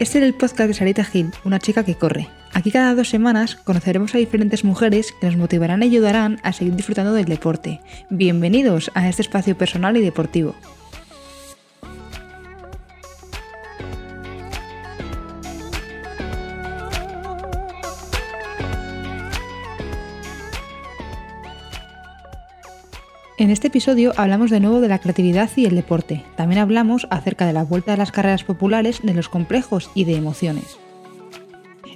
Este es el podcast de Sarita Gil, una chica que corre. Aquí cada dos semanas conoceremos a diferentes mujeres que nos motivarán y ayudarán a seguir disfrutando del deporte. Bienvenidos a este espacio personal y deportivo. En este episodio hablamos de nuevo de la creatividad y el deporte. También hablamos acerca de la vuelta a las carreras populares, de los complejos y de emociones.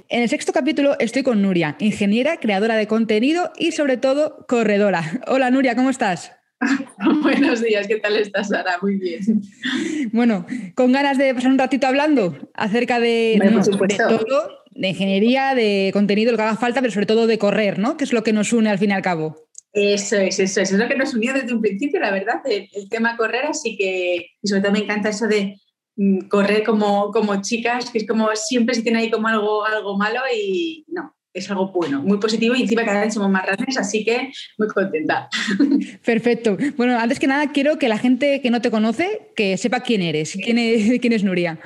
En el sexto capítulo estoy con Nuria, ingeniera, creadora de contenido y sobre todo corredora. Hola Nuria, ¿cómo estás? Buenos días, ¿qué tal estás, Sara? Muy bien. Bueno, con ganas de pasar un ratito hablando acerca de, todo, de ingeniería, de contenido, lo que haga falta, pero sobre todo de correr, ¿no? Que es lo que nos une al fin y al cabo. Eso es, eso es, es lo que nos unió desde un principio, la verdad, el, tema correr, así que, y sobre todo me encanta eso de mm, correr como, como chicas, que es como siempre se tiene ahí como algo, algo malo y no, es algo bueno, muy positivo y encima cada vez somos más grandes, así que muy contenta. Perfecto. Bueno, antes que nada quiero que la gente que no te conoce, que sepa quién eres, quién es, quién es Nuria.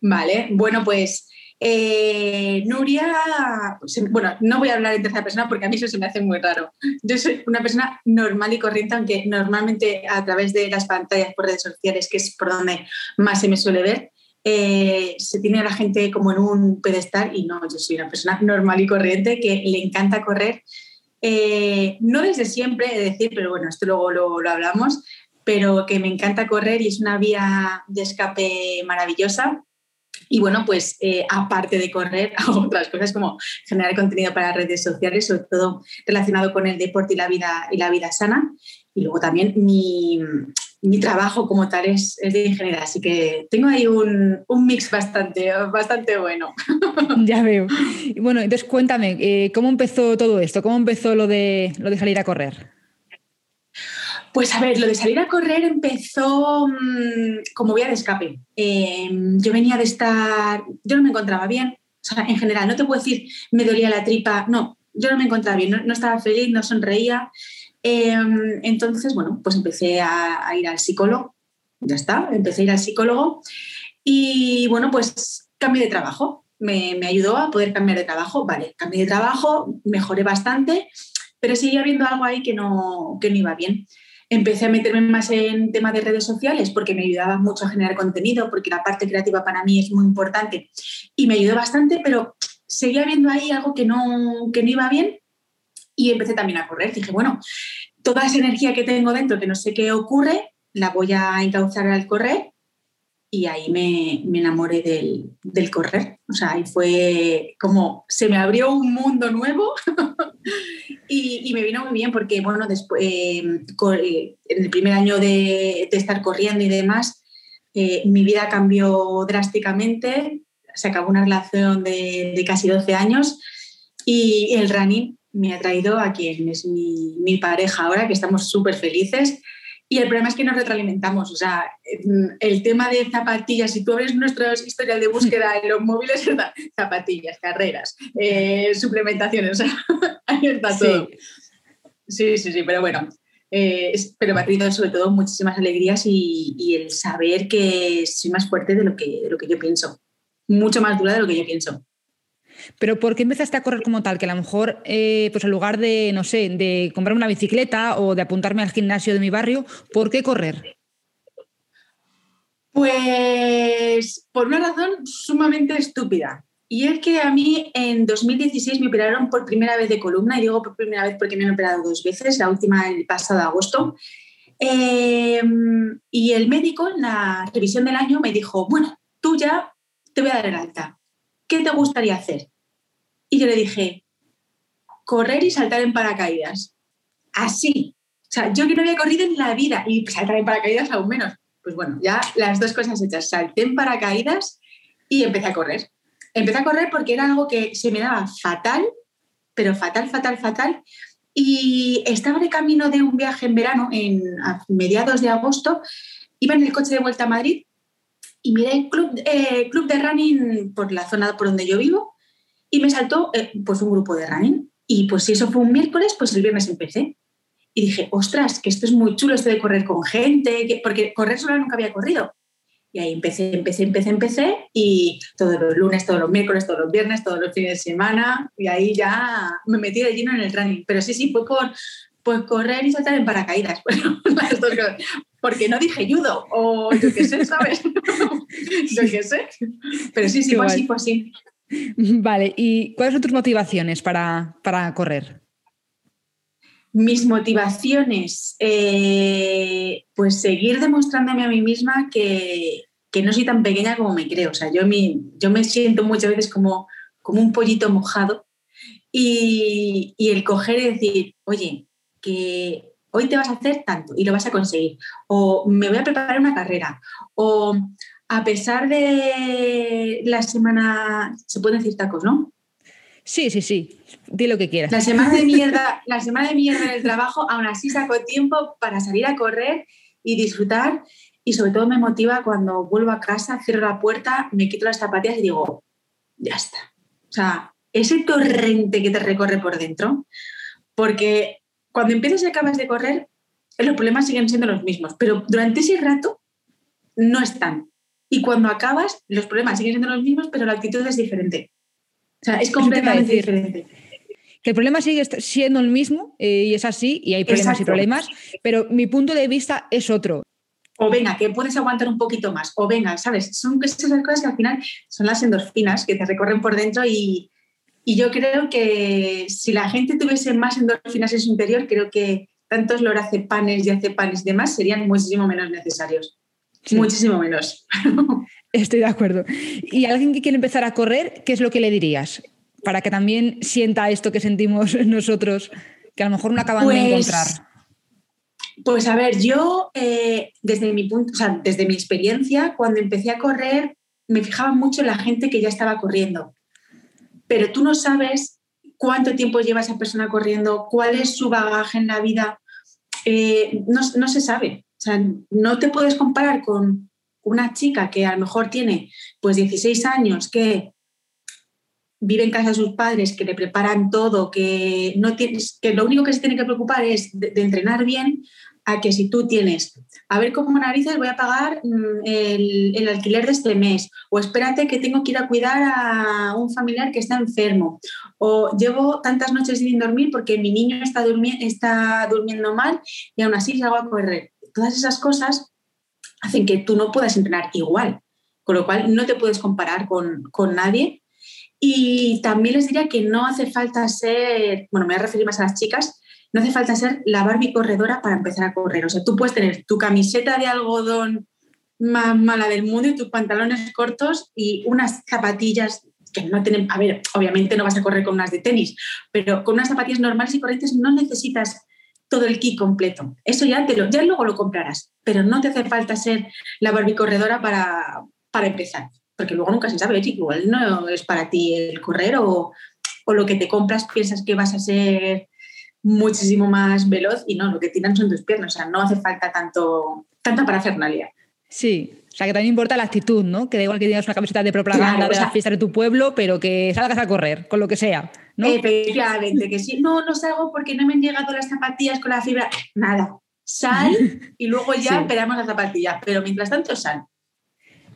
Vale, bueno, pues eh, Nuria, bueno, no voy a hablar en tercera persona porque a mí eso se me hace muy raro. Yo soy una persona normal y corriente, aunque normalmente a través de las pantallas por redes sociales, que es por donde más se me suele ver, eh, se tiene a la gente como en un pedestal y no, yo soy una persona normal y corriente que le encanta correr. Eh, no desde siempre, he de decir, pero bueno, esto luego lo hablamos, pero que me encanta correr y es una vía de escape maravillosa y bueno, pues eh, aparte de correr, hago otras cosas como generar contenido para redes sociales, sobre todo relacionado con el deporte y la vida, y la vida sana. Y luego también mi, trabajo como tal es, de ingeniera, así que tengo ahí un, mix bastante, bastante bueno. Ya veo. Bueno, entonces cuéntame, eh, ¿cómo empezó todo esto? ¿Cómo empezó lo de, lo de salir a correr? Pues a ver, lo de salir a correr empezó mm, como vía de escape. Em, yo venía de estar, yo no me encontraba bien, o sea, en general, no te puedo decir me dolía la tripa, no, yo no me encontraba bien, no, estaba feliz, no sonreía. Em, entonces, bueno, pues empecé a, ir al psicólogo, ya está, empecé a ir al psicólogo. Y bueno, pues cambié de trabajo, me, ayudó a poder cambiar de trabajo, vale, cambié de trabajo, mejoré bastante, pero seguía habiendo algo ahí que no, que no iba bien empecé a meterme más en temas de redes sociales porque me ayudaba mucho a generar contenido, porque la parte creativa para mí es muy importante y me ayudó bastante, pero seguía viendo ahí algo que no, que no iba bien y empecé también a correr. Dije, bueno, toda esa energía que tengo dentro, que no sé qué ocurre, la voy a encauzar al correr y ahí me, me enamoré del, del, correr. O sea, ahí fue como se me abrió un mundo nuevo y, me vino muy bien porque, bueno, después, eh, eh, en el primer año de, de estar corriendo y demás, eh, mi vida cambió drásticamente. Se acabó una relación de, de, casi 12 años y el running me ha traído a quien es mi, mi pareja ahora, que estamos súper felices. Y el problema es que nos retroalimentamos. O sea, el tema de zapatillas, si tú abres nuestro historial de búsqueda en los móviles, zapatillas, carreras, eh, suplementaciones, o sea, ahí está todo. Sí, sí, sí, pero bueno. Eh, pero me ha traído sobre todo muchísimas alegrías y, y, el saber que soy más fuerte de lo que, de lo que yo pienso. Mucho más dura de lo que yo pienso. Pero ¿por qué empezaste a correr como tal? Que a lo mejor, eh, pues en lugar de, no sé, de comprar una bicicleta o de apuntarme al gimnasio de mi barrio, ¿por qué correr? Pues por una razón sumamente estúpida. Y es que a mí en 2016 me operaron por primera vez de columna, y digo por primera vez porque me han operado dos veces, la última el pasado agosto. Em, y el médico en la revisión del año me dijo, bueno, tú ya te voy a dar el alta. ¿Qué te gustaría hacer? Y yo le dije, correr y saltar en paracaídas. Así. O sea, yo que no había corrido en la vida y saltar en paracaídas aún menos. Pues bueno, ya las dos cosas hechas. Salté en paracaídas y empecé a correr. Empecé a correr porque era algo que se me daba fatal, pero fatal, fatal, fatal. Y estaba de camino de un viaje en verano, en, a mediados de agosto. Iba en el coche de vuelta a Madrid y miré el club, eh, club de running por la zona por donde yo vivo y me saltó eh, pues un grupo de running. Y pues si eso fue un miércoles, pues el viernes empecé. Y dije, ostras, que esto es muy chulo, esto de correr con gente, porque correr sola nunca había corrido. Y ahí empecé, empecé, empecé, empecé y todos los lunes, todos los miércoles, todos los viernes, todos los fines de semana y ahí ya me metí de lleno en el running. Pero sí, sí, fue por pues correr y saltar en paracaídas. porque no dije judo o yo qué sé, ¿sabes? yo qué sé. Pero sí, sí, fue así, fue así. Vale, ¿y cuáles son tus motivaciones para, para correr? Mis motivaciones, eh, pues seguir demostrándome a mí misma que, no soy tan pequeña como me creo. O sea, yo, yo me siento muchas veces como, como un pollito mojado y, y el coger y decir, oye, que hoy te vas a hacer tanto y lo vas a conseguir. O me voy a preparar una carrera. O a pesar de la semana, se pueden decir tacos, ¿no? Sí, sí, sí. Di lo que quieras. La semana de mierda, la semana de mierda en el trabajo, aún así saco tiempo para salir a correr y disfrutar. Y sobre todo me motiva cuando vuelvo a casa, cierro la puerta, me quito las zapatillas y digo, ya está. O sea, ese torrente que te recorre por dentro, porque cuando empiezas y acabas de correr, los problemas siguen siendo los mismos, pero durante ese rato no están. Y cuando acabas, los problemas siguen siendo los mismos, pero la actitud es diferente. O sea, es completamente diferente. Que el problema sigue siendo el mismo eh, y es así, y hay problemas y problemas, pero mi punto de vista es otro. O venga, que puedes aguantar un poquito más. O venga, ¿sabes? Son esas cosas que al final son las endorfinas que te recorren por dentro y, y yo creo que si la gente tuviese más endorfinas en su interior, creo que tantos lorazepanes y acepanes y demás serían muchísimo menos necesarios. Muchísimo menos. Estoy de acuerdo. Y alguien que quiere empezar a correr, ¿qué es lo que le dirías? Para que también sienta esto que sentimos nosotros, que a lo mejor no acaban de pues encontrar. Pues a ver, yo eh, desde mi punto, o sea, desde mi experiencia, cuando empecé a correr, me fijaba mucho en la gente que ya estaba corriendo pero tú no sabes cuánto tiempo lleva esa persona corriendo, cuál es su bagaje en la vida, eh, no, se sabe. O sea, no te puedes comparar con una chica que a lo mejor tiene pues 16 años, que vive en casa de sus padres, que le preparan todo, que, no tienes, que lo único que se tiene que preocupar es de entrenar bien, a que si tú tienes, a ver cómo narices voy a pagar mm, el, alquiler de este mes, o espérate que tengo que ir a cuidar a un familiar que está enfermo, o llevo tantas noches sin dormir porque mi niño está, está durmiendo mal y aún así salgo a correr. Todas esas cosas hacen que tú no puedas entrenar igual, con lo cual no te puedes comparar con, con nadie. Y también les diría que no hace falta ser, bueno, me voy a referir más a las chicas, no hace falta ser la Barbie corredora para empezar a correr. O sea, tú puedes tener tu camiseta de algodón más mala del mundo y tus pantalones cortos y unas zapatillas que no tienen, a ver, obviamente no vas a correr con unas de tenis, pero con unas zapatillas normales y corrientes no necesitas todo el kit completo. Eso ya, te lo, ya luego lo comprarás, pero no te hace falta ser la Barbie corredora para, para empezar, porque luego nunca se sabe, igual no es para ti el correr o, o lo que te compras piensas que vas a ser muchísimo más veloz y no, lo que tiran son tus piernas, o sea, no hace falta tanto, tanta parafernalia. Sí, o sea, que también importa la actitud, ¿no? Que da igual que tengas una camiseta de propaganda de la fiesta de tu pueblo, pero que salgas a correr, con lo que sea, ¿no? Efectivamente, que sí, no, no salgo porque no me han llegado las zapatillas con la fibra, nada, sal y luego ya esperamos las zapatillas, pero mientras tanto sal.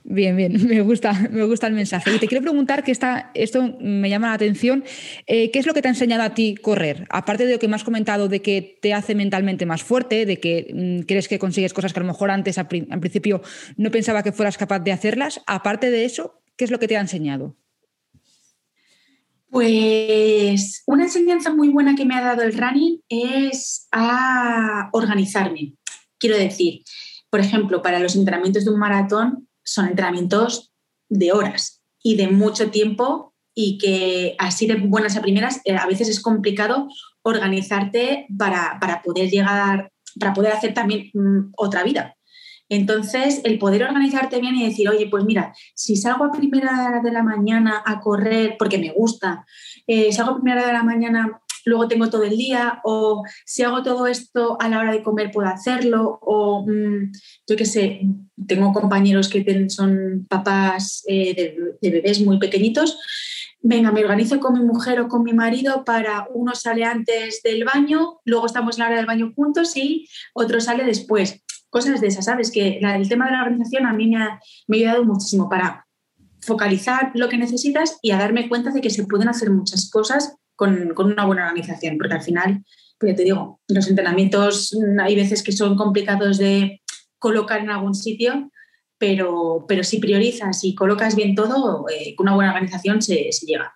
Bien, bien, me gusta, me gusta el mensaje. Y te quiero preguntar que esta, esto me llama la atención. Eh, ¿Qué es lo que te ha enseñado a ti correr? Aparte de lo que me has comentado de que te hace mentalmente más fuerte, de que mm, crees que consigues cosas que a lo mejor antes, al, principio, no pensaba que fueras capaz de hacerlas. Aparte de eso, ¿qué es lo que te ha enseñado? Pues una enseñanza muy buena que me ha dado el running es a organizarme. Quiero decir, por ejemplo, para los entrenamientos de un maratón, son entrenamientos de horas y de mucho tiempo y que así de buenas a primeras eh, a veces es complicado organizarte para, poder llegar, para poder hacer también mm, otra vida. Entonces, el poder organizarte bien y decir, oye, pues mira, si salgo a primera hora de la mañana a correr porque me gusta, eh, salgo a primera hora de la mañana luego tengo todo el día, o si hago todo esto a la hora de comer puedo hacerlo, o mm, yo qué sé, tengo compañeros que son papás eh, de, bebés muy pequeñitos. Venga, me organizo con mi mujer o con mi marido para uno sale antes del baño, luego estamos en la hora del baño juntos y otro sale después cosas de esas, ¿sabes? Que el tema de la organización a mí me ha, me ha ayudado muchísimo para focalizar lo que necesitas y a darme cuenta de que se pueden hacer muchas cosas con, con una buena organización, porque al final, pues ya te digo, los entrenamientos mm, hay veces que son complicados de colocar en algún sitio, pero, pero si priorizas y colocas bien todo, eh, con una buena organización se, se llega.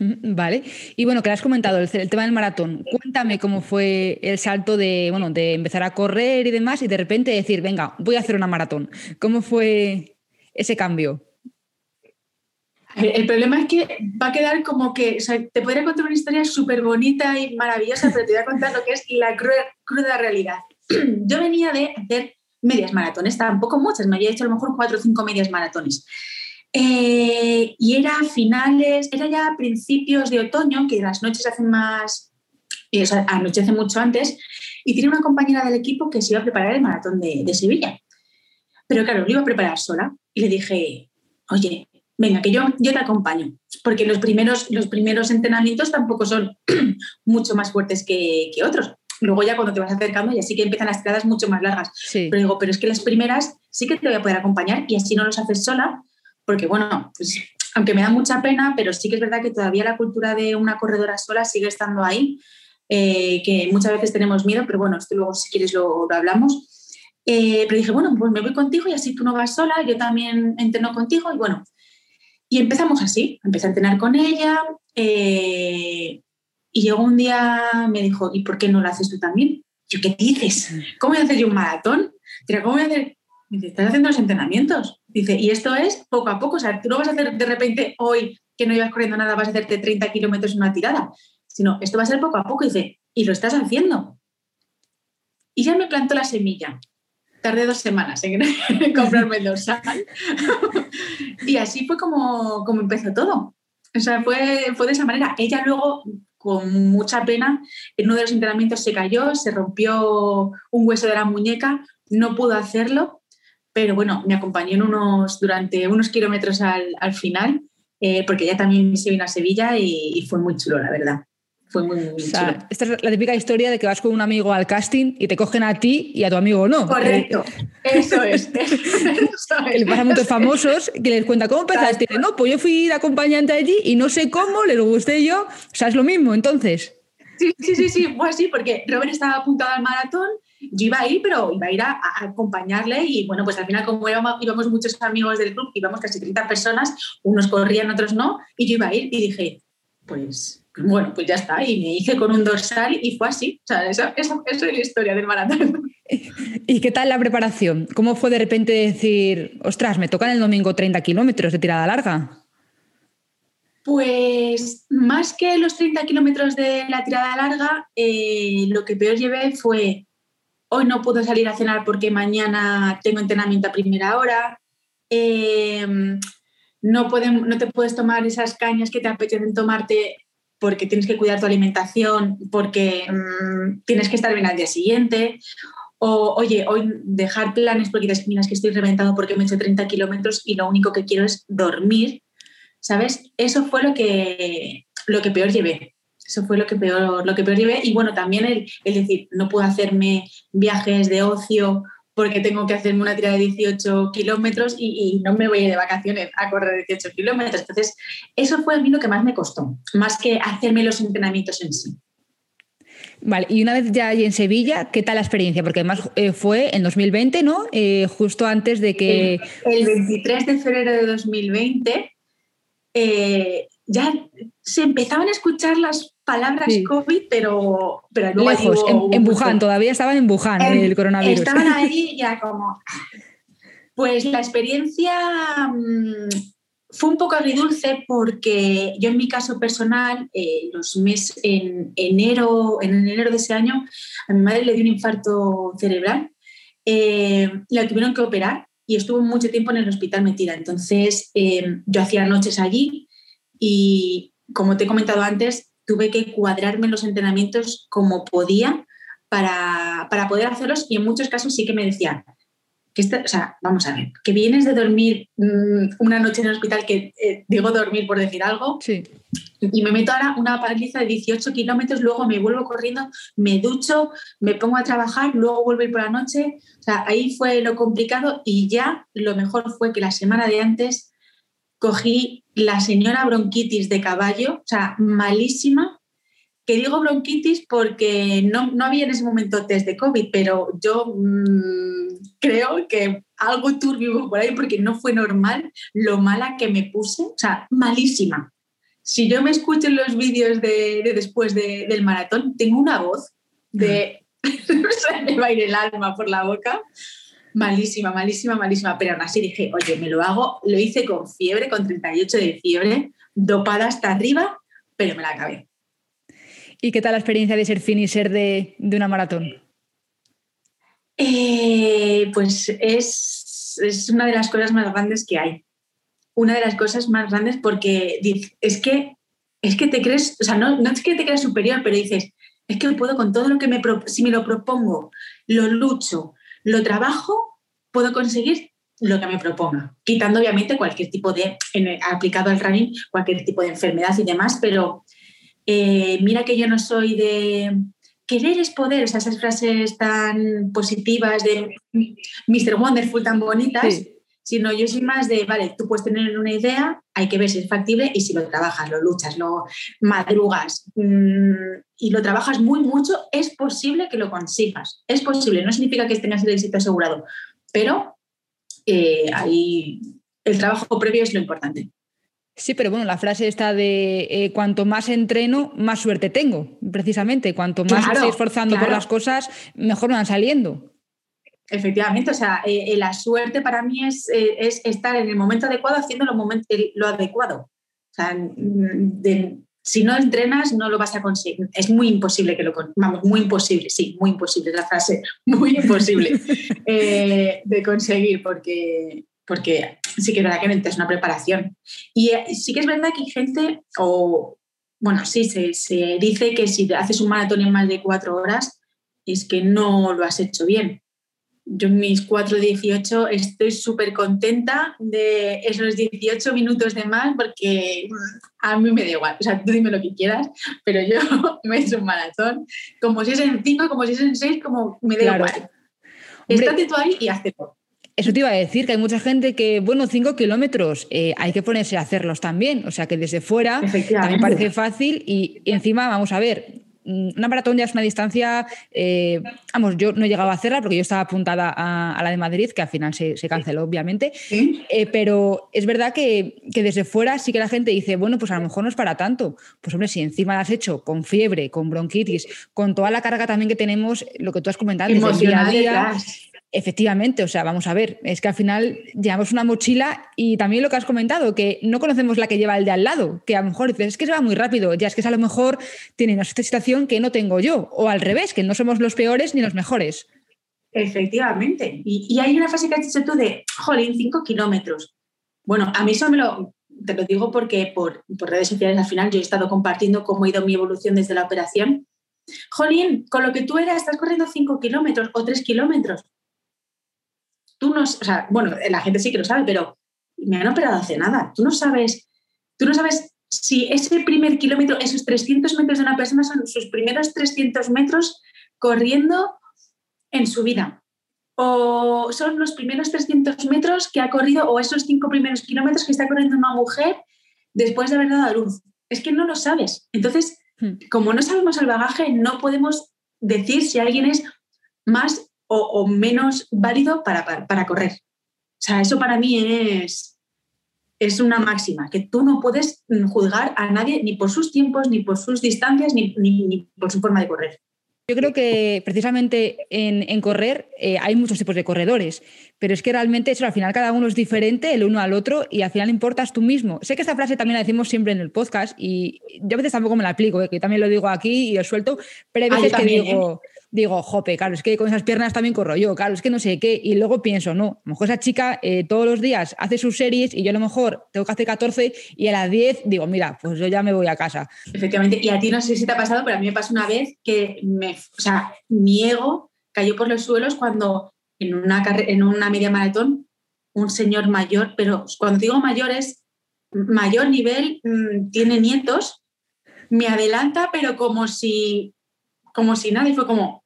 Vale. Y bueno, que has comentado el, tema del maratón. Cuéntame cómo fue el salto de, bueno, de empezar a correr y demás y de repente decir, venga, voy a hacer una maratón. ¿Cómo fue ese cambio? El problema es que va a quedar como que, te podría contar una historia súper bonita y maravillosa, pero te voy a contar lo que es la cruda, realidad. Yo venía de hacer medias maratones, tampoco muchas, me había hecho a lo mejor cuatro o cinco medias maratones. Eh, y era finales, era ya principios de otoño, que las noches hacen más, eh, anochece mucho antes, y tenía una compañera del equipo que se iba a preparar el maratón de, de Sevilla. Pero claro, lo iba a preparar sola y le dije, oye, venga, que yo, yo te acompaño, porque los primeros, los primeros entrenamientos tampoco son mucho más fuertes que, que, otros. Luego ya cuando te vas acercando ya sí que empiezan las tiradas mucho más largas. Pero digo, pero es que las primeras sí que te voy a poder acompañar y así no los haces sola porque bueno, pues, aunque me da mucha pena, pero sí que es verdad que todavía la cultura de una corredora sola sigue estando ahí, eh, que muchas veces tenemos miedo, pero bueno, esto luego si quieres lo, hablamos. Eh, pero dije, bueno, pues me voy contigo y así tú no vas sola, yo también entreno contigo y bueno, y empezamos así, empecé a entrenar con ella eh, y llegó un día, me dijo, ¿y por qué no lo haces tú también? Yo, ¿qué dices? ¿Cómo voy a hacer yo un maratón? ¿cómo voy a hacer? dice, estás haciendo los entrenamientos. Dice, y esto es poco a poco, o sea, tú no vas a hacer de repente hoy que no ibas corriendo nada, vas a hacerte 30 kilómetros en una tirada, sino esto va a ser poco a poco. Dice, y lo estás haciendo. Y ya me plantó la semilla. Tardé dos semanas en, comprarme el dorsal. y así fue como, como empezó todo. O sea, fue, fue de esa manera. Ella luego, con mucha pena, en uno de los entrenamientos se cayó, se rompió un hueso de la muñeca, no pudo hacerlo pero bueno, me acompañó en unos, durante unos kilómetros al, al final, eh, porque ella también se vino a Sevilla y, fue muy chulo, la verdad. Fue muy, muy chulo. Esta es la típica historia de que vas con un amigo al casting y te cogen a ti y a tu amigo no. Correcto, eso es. Que le pasa a muchos famosos que les cuenta cómo empezaste. No, pues yo fui de acompañante allí y no sé cómo, les gusté yo. O sea, es lo mismo, entonces. Sí, sí, sí, sí, fue así, porque Robert estaba apuntado al maratón yo iba a ir, pero iba a ir a, acompañarle y bueno, pues al final como íbamos, muchos amigos del club, íbamos casi 30 personas, unos corrían, otros no, y yo iba a ir y dije, pues bueno, pues ya está, y me hice con un dorsal y fue así, o sea, eso, es la historia del maratón. ¿Y qué tal la preparación? ¿Cómo fue de repente decir, ostras, me tocan el domingo 30 kilómetros de tirada larga? Pues más que los 30 kilómetros de la tirada larga, eh, lo que peor llevé fue hoy no puedo salir a cenar porque mañana tengo entrenamiento a primera hora, em, no, no te puedes tomar esas cañas que te apetecen tomarte porque tienes que cuidar tu alimentación, porque mm, tienes que estar bien al día siguiente, o oye, hoy dejar planes porque te miras que estoy reventado porque me he hecho 30 kilómetros y lo único que quiero es dormir, ¿sabes? Eso fue lo que, lo que peor llevé. Eso fue lo que peor, lo que peor llevé. Y bueno, también el, el decir, no puedo hacerme viajes de ocio porque tengo que hacerme una tira de 18 kilómetros y, no me voy de vacaciones a correr 18 kilómetros. Entonces, eso fue a mí lo que más me costó, más que hacerme los entrenamientos en sí. Vale, y una vez ya en Sevilla, ¿qué tal la experiencia? Porque además eh, fue en 2020, ¿no? Eh, justo antes de que... El, 23 de febrero de 2020 eh, ya se empezaban a escuchar las palabras COVID, pero, pero Lejos, en, Wuhan, todavía estaban en Wuhan el coronavirus. Estaban ahí ya como... Pues la experiencia mm, fue un poco agridulce porque yo en mi caso personal, eh, los meses en enero, en enero de ese año, a mi madre le dio un infarto cerebral, eh, la tuvieron que operar y estuvo mucho tiempo en el hospital metida. Entonces eh, yo hacía noches allí y como te he comentado antes, tuve que cuadrarme los entrenamientos como podía para, para, poder hacerlos y en muchos casos sí que me decían, que o sea, vamos a ver, que vienes de dormir mm, una noche en el hospital, que eh, digo dormir por decir algo, sí. y me meto ahora una paliza de 18 kilómetros, luego me vuelvo corriendo, me ducho, me pongo a trabajar, luego vuelvo a ir por la noche. O sea, ahí fue lo complicado y ya lo mejor fue que la semana de antes cogí la señora bronquitis de caballo, o sea, malísima. Que digo bronquitis porque no, no había en ese momento test de COVID, pero yo mmm, creo que algo turbio por ahí porque no fue normal lo mala que me puse, o sea, malísima si yo me escucho en los vídeos de, después del maratón, tengo una voz de... se me va a ir el alma por la boca. Malísima, malísima, malísima. Pero aún así dije, oye, me lo hago. Lo hice con fiebre, con 38 de fiebre, dopada hasta arriba, pero me la acabé. ¿Y qué tal la experiencia de ser finisher de, de una maratón? Eh, pues es, es una de las cosas más grandes que hay una de las cosas más grandes porque es que, es que te crees, o sea, no, no es que te creas superior, pero dices, es que puedo con todo lo que me, si me lo propongo, lo lucho, lo trabajo, puedo conseguir lo que me proponga, quitando obviamente cualquier tipo de, aplicado al running, cualquier tipo de enfermedad y demás, pero eh, mira que yo no soy de querer es poder, o sea, esas frases tan positivas de Mr. Wonderful tan bonitas sino yo soy más de, vale, tú puedes tener una idea, hay que ver si es factible y si lo trabajas, lo luchas, lo madrugas mm, y lo trabajas muy mucho, es posible que lo consigas. Es posible, no significa que tengas el éxito asegurado, pero eh, ahí el trabajo previo es lo importante. Sí, pero bueno, la frase está de eh, cuanto más entreno, más suerte tengo, precisamente. Cuanto más me estoy esforzando por las cosas, mejor me van saliendo. Efectivamente, o sea, eh, eh, la suerte para mí es, eh, es, estar en el momento adecuado haciendo lo, lo adecuado. O sea, mm, si no entrenas, no lo vas a conseguir. Es muy imposible que lo Vamos, muy imposible, sí, muy imposible la frase, muy imposible de conseguir, porque, porque sí que es verdad que necesitas una preparación. Y sí que es verdad que hay gente, o bueno, sí, se, se dice que si haces un maratón en más de cuatro horas, es que no lo has hecho bien yo en mis 4.18 estoy súper contenta de esos 18 minutos de más porque a mí me da igual. O sea, tú dime lo que quieras, pero yo me he hecho un maratón. Como si es en 5, como si es en 6, como me da igual. Estate tú ahí y hazte todo. Eso te iba a decir, que hay mucha gente que, bueno, 5 kilómetros, eh, hay que ponerse a hacerlos también. O sea, que desde fuera también parece fácil y encima, vamos a ver, Mm, una maratón ya es una distancia, eh, vamos, yo no he llegado a hacerla porque yo estaba apuntada a, la de Madrid, que al final se, canceló, obviamente, eh, pero es verdad que, desde fuera sí que la gente dice, bueno, pues a lo mejor no es para tanto. Pues hombre, si encima la has hecho con fiebre, con bronquitis, con toda la carga también que tenemos, lo que tú has comentado, desde el día a día, Efectivamente, o sea, vamos a ver, es que al final llevamos una mochila y también lo que has comentado, que no conocemos la que lleva el de al lado, que a lo mejor dices, es que se va muy rápido, ya es que a lo mejor tiene una situación que no tengo yo, o al revés, que no somos los peores ni los mejores. Efectivamente, y, hay una frase que has dicho tú de, jolín, cinco kilómetros. Bueno, a mí eso me lo, te lo digo porque por, por redes sociales al final yo he estado compartiendo cómo ha ido mi evolución desde la operación. Jolín, con lo que tú eras, estás corriendo cinco kilómetros o tres kilómetros tú no, o sea, bueno, la gente sí que lo sabe, pero me han operado hace nada. Tú no sabes, tú no sabes si ese primer kilómetro, esos 300 metros de una persona son sus primeros 300 metros corriendo en su vida. O son los primeros 300 metros que ha corrido, o esos cinco primeros kilómetros que está corriendo una mujer después de haber dado a luz. Es que no lo sabes. Entonces, hmm. como no sabemos el bagaje, no podemos decir si alguien es más o, menos válido para, para, correr. O sea, eso para mí es, es una máxima, que tú no puedes juzgar a nadie ni por sus tiempos, ni por sus distancias, ni, ni, por su forma de correr. Yo creo que precisamente en, correr eh, hay muchos tipos de corredores, pero es que realmente eso al final cada uno es diferente el uno al otro y al final importas tú mismo. Sé que esta frase también la decimos siempre en el podcast y yo a veces tampoco me la aplico, eh, que también lo digo aquí y lo suelto, pero hay ah, veces que digo, ¿eh? digo, jope, claro, es que con esas piernas también corro yo, claro, es que no sé qué. Y luego pienso, no, a lo mejor esa chica eh, todos los días hace sus series y yo a lo mejor tengo que hacer 14 y a las 10 digo, mira, pues yo ya me voy a casa. Efectivamente, y a ti no sé si te ha pasado, pero a mí me pasó una vez que me, o sea, mi ego cayó por los suelos cuando en una, en una media maratón un señor mayor, pero cuando digo mayor es mayor nivel, mm, tiene nietos me adelanta, pero como si, como si nada, y fue como,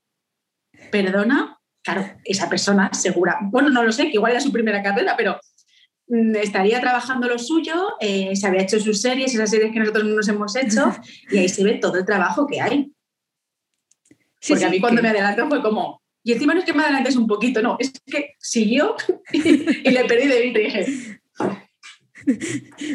perdona, claro, esa persona segura, bueno, no lo sé, que igual era su primera carrera, pero mm, estaría trabajando lo suyo, eh, se había hecho sus series, esas series que nosotros nos hemos hecho, y ahí se ve todo el trabajo que hay. Porque a mí cuando me adelantó fue como, y encima no es que me adelantes un poquito, no, es que siguió y, le perdí de vista y dije,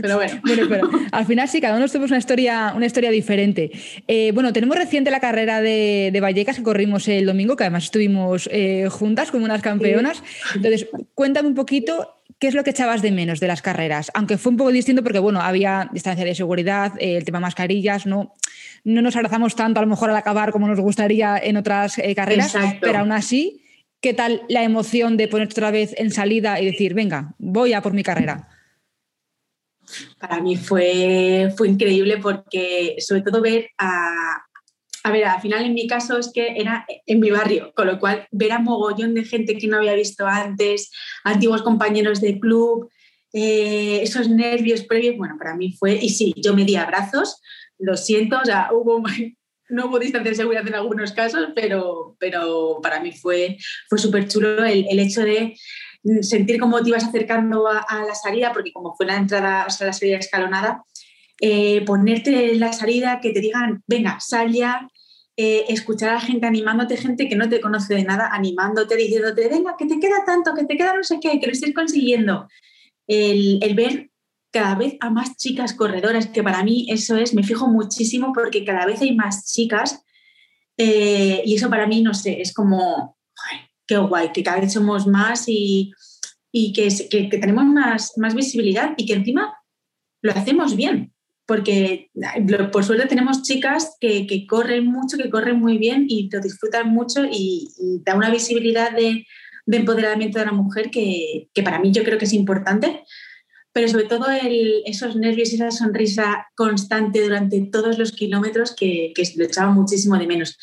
pero bueno. bueno al final sí, cada uno tenemos una historia, una historia diferente. Eh, bueno, tenemos reciente la carrera de, de, Vallecas que corrimos el domingo, que además estuvimos eh, juntas como unas campeonas. Entonces, cuéntame un poquito qué es lo que echabas de menos de las carreras, aunque fue un poco distinto porque, bueno, había distancia de seguridad, eh, el tema mascarillas, no, no nos abrazamos tanto a lo mejor al acabar como nos gustaría en otras carreras, pero aún así, ¿qué tal la emoción de ponerte otra vez en salida y decir, venga, voy a por mi carrera? para mí fue, fue increíble porque sobre todo ver a, a ver, al final en mi caso es que era en mi barrio, con lo cual ver a mogollón de gente que no había visto antes, antiguos compañeros de club, eh, esos nervios previos, bueno, para mí fue, y sí, yo me di abrazos, lo siento, o sea, no hubo distancia de seguridad en algunos casos, pero, pero para mí fue, fue súper chulo el, el hecho de sentir cómo te ibas acercando a, la salida, porque como fue la entrada, o sea, la salida escalonada, eh, ponerte en la salida, que te digan, venga, sal ya, eh, escuchar a gente animándote, gente que no te conoce de nada, animándote, diciéndote, venga, que te queda tanto, que te queda no sé qué, que lo estés consiguiendo. El, ver cada vez a más chicas corredoras, que para mí eso es, me fijo muchísimo porque cada vez hay más chicas eh, y eso para mí, no sé, es como, qué guay, que cada vez somos más y, que, que, tenemos más, más visibilidad y que encima lo hacemos bien, porque por suerte tenemos chicas que, corren mucho, que corren muy bien y lo disfrutan mucho y, da una visibilidad de, empoderamiento de la mujer que, para mí yo creo que es importante, pero sobre todo esos nervios y esa sonrisa constante durante todos los kilómetros que, que lo echaba muchísimo de menos.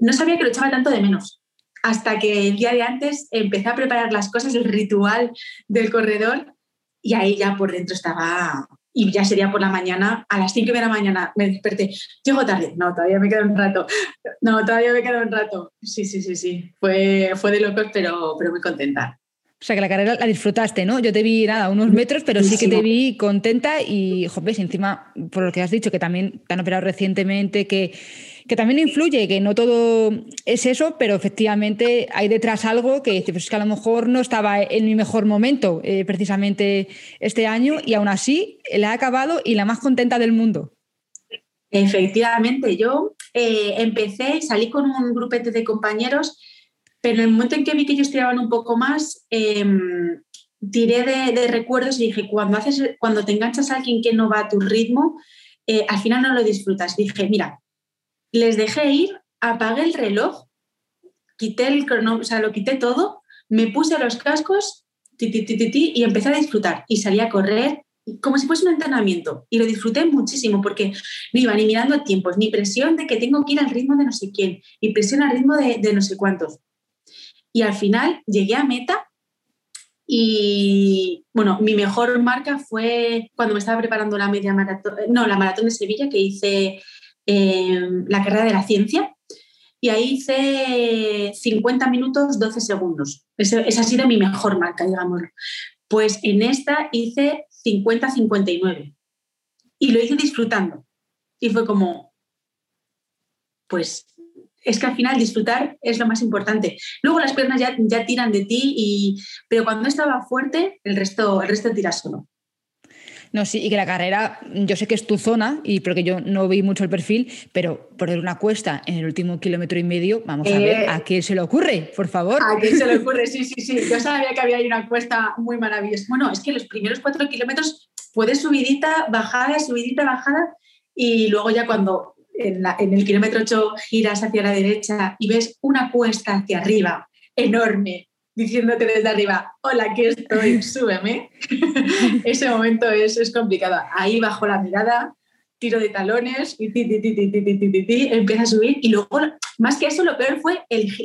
No sabía que lo echaba tanto de menos, hasta que el día de antes empecé a preparar las cosas, el ritual del corredor, y ahí ya por dentro estaba, y ya sería por la mañana, a las 5 de la mañana me desperté, llego tarde, no, todavía me queda un rato, no, todavía me queda un rato. Sí, sí, sí, sí, fue, fue de locos, pero, pero muy contenta. O sea, que la carrera la disfrutaste, ¿no? Yo te vi, nada, unos metros, pero sí que te vi contenta y, joder, encima, por lo que has dicho, que también te han operado recientemente, que que también influye, que no todo es eso, pero efectivamente hay detrás algo que, pues es que a lo mejor no estaba en mi mejor momento eh, precisamente este año y aún así la he acabado y la más contenta del mundo. Efectivamente, yo eh, empecé, salí con un grupete de compañeros, pero en el momento en que vi que ellos tiraban un poco más, em, tiré de, recuerdos y dije, cuando, haces, cuando te enganchas a alguien que no va a tu ritmo, eh, al final no lo disfrutas. Dije, mira, les dejé ir, apagué el reloj, quité el crono, o sea, lo quité todo, me puse los cascos y empecé a disfrutar y salí a correr como si fuese un entrenamiento y lo disfruté muchísimo porque no iba ni mirando tiempos, ni presión de que tengo que ir al ritmo de no sé quién, y presión al ritmo de, de no sé cuántos. Y al final llegué a meta y bueno, mi mejor marca fue cuando me estaba preparando la media maratón, no, la maratón de Sevilla que hice la carrera de la ciencia y ahí hice 50 minutos 12 segundos. esa ha sido mi mejor marca, digámoslo. Pues en esta hice 50-59 y lo hice disfrutando. Y fue como, pues es que al final disfrutar es lo más importante. Luego las piernas ya, ya tiran de ti, y, pero cuando estaba fuerte, el resto, el resto tira solo. No, sí, y que la carrera, yo sé que es tu zona, y porque yo no vi mucho el perfil, pero poner una cuesta en el último kilómetro y medio, vamos a ver, eh, ¿a qué se le ocurre? Por favor. ¿A qué se le ocurre? Sí, sí, sí. Yo sabía que había una cuesta muy maravillosa. Bueno, es que los primeros cuatro kilómetros puedes subidita, bajada, subidita, bajada, y luego ya cuando en, en el kilómetro 8 giras hacia la derecha y ves una cuesta hacia arriba enorme, diciéndote desde arriba, hola, aquí estoy, súbeme. Ese momento es, es complicado. Ahí bajo la mirada, tiro de talones y ti, ti, ti, empieza a subir. Y luego, más que eso, lo peor fue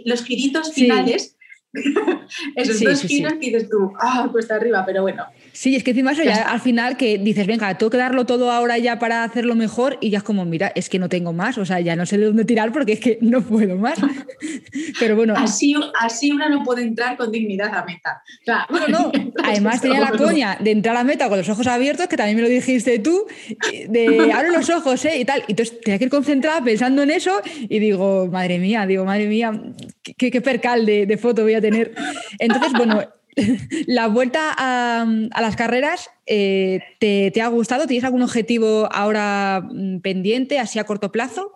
los giritos finales. Esos dos giros que dices tú, ah, cuesta arriba, pero bueno, Sí, es que encima eso ya, al final que dices, venga, tengo que darlo todo ahora ya para hacerlo mejor y ya es como, mira, es que no tengo más, o sea, ya no sé de dónde tirar porque es que no puedo más. Pero bueno. Así, así una no puede entrar con dignidad a meta. Bueno, no, además tenía la coña de entrar a meta con los ojos abiertos, que también me lo dijiste tú, de abro los ojos, ¿eh? Y tal. Y entonces tenía que ir concentrada pensando en eso y digo, madre mía, digo, madre mía, qué, percal de, de foto voy a tener. Entonces, bueno, la vuelta a, las carreras, eh, ¿te, ha gustado? ¿Tienes algún objetivo ahora mm, pendiente, así a corto plazo?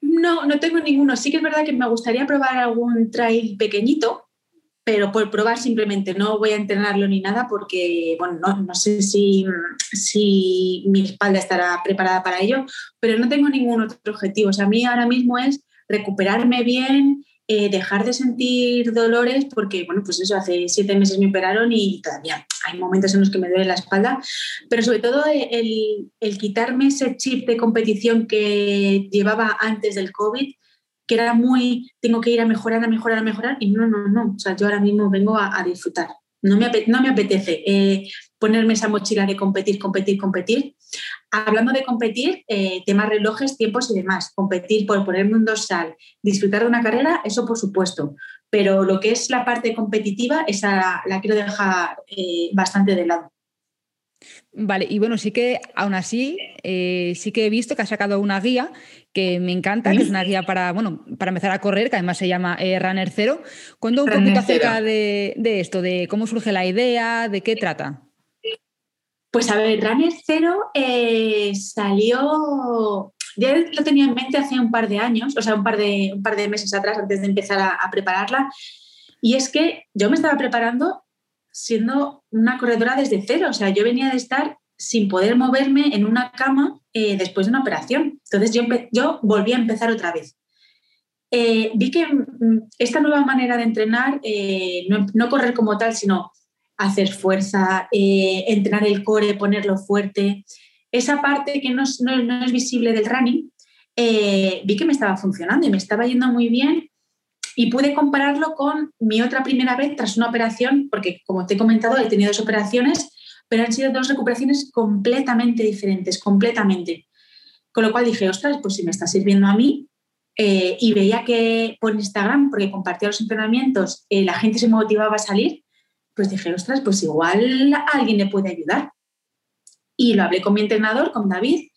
No, no tengo ninguno. Sí que es verdad que me gustaría probar algún trail pequeñito, pero por probar simplemente no voy a entrenarlo ni nada porque, bueno, no, sé si, si mi espalda estará preparada para ello, pero no tengo ningún otro objetivo. O sea, a mí ahora mismo es recuperarme bien, eh, dejar de sentir dolores, porque, bueno, pues eso, hace siete meses me operaron y todavía hay momentos en los que me duele la espalda, pero sobre todo el, el quitarme ese chip de competición que llevaba antes del COVID, que era muy, tengo que ir a mejorar, a mejorar, a mejorar, y no, no, no, o sea, yo ahora mismo vengo a, disfrutar. No me, no me apetece eh, ponerme esa mochila de competir, competir, competir. Hablando de competir, eh, temas relojes, tiempos y demás. Competir por ponerme un dorsal, disfrutar de una carrera, eso por supuesto. Pero lo que es la parte competitiva, esa la quiero dejar eh, bastante de lado. Vale, y bueno, sí que aún así, eh, sí que he visto que ha sacado una guía que me encanta, que es una guía para, bueno, para empezar a correr, que además se llama Runner Zero. Cuenta un poquito acerca de, de, esto, de cómo surge la idea, de qué trata. Pues a ver, Runner Zero eh, salió, ya lo tenía en mente hace un par de años, o sea, un par de, un par de meses atrás, antes de empezar a, prepararla. Y es que yo me estaba preparando siendo una corredora desde cero, o sea, yo venía de estar sin poder moverme en una cama eh, después de una operación. Entonces yo, yo volví a empezar otra vez. Eh, vi que mm, esta nueva manera de entrenar, no, no, correr como tal, sino hacer fuerza, eh, entrenar el core, ponerlo fuerte. Esa parte que no, es visible del running, eh, vi que me estaba funcionando y me estaba yendo muy bien y pude compararlo con mi otra primera vez tras una operación, porque como te he comentado, he tenido dos operaciones, pero han sido dos recuperaciones completamente diferentes, completamente. Con lo cual dije, ostras, pues si me está sirviendo a mí, eh, y veía que por Instagram, porque compartía los entrenamientos, la gente se motivaba a salir, pues dije, ostras, pues igual alguien le puede ayudar. Y lo hablé con mi entrenador, con David,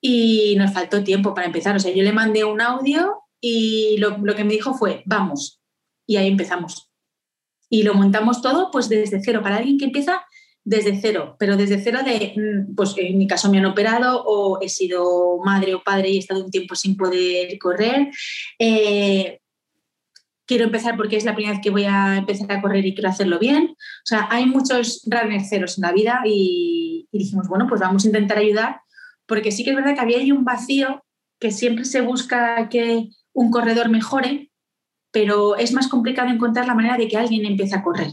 y nos faltó tiempo para empezar. O sea, yo le mandé un audio y lo, que me dijo fue, vamos. Y ahí empezamos. Y lo montamos todo pues desde cero, para alguien que empieza desde cero, pero desde cero de, mm, pues en mi caso me han operado o he sido madre o padre y he estado un tiempo sin poder correr. Eh, quiero empezar porque es la primera vez que voy a empezar a correr y quiero hacerlo bien. O sea, hay muchos runners ceros en la vida y, dijimos, bueno, pues vamos a intentar ayudar, porque sí que es verdad que había ahí un vacío que siempre se busca que un corredor mejore, pero es más complicado encontrar la manera de que alguien empiece a correr.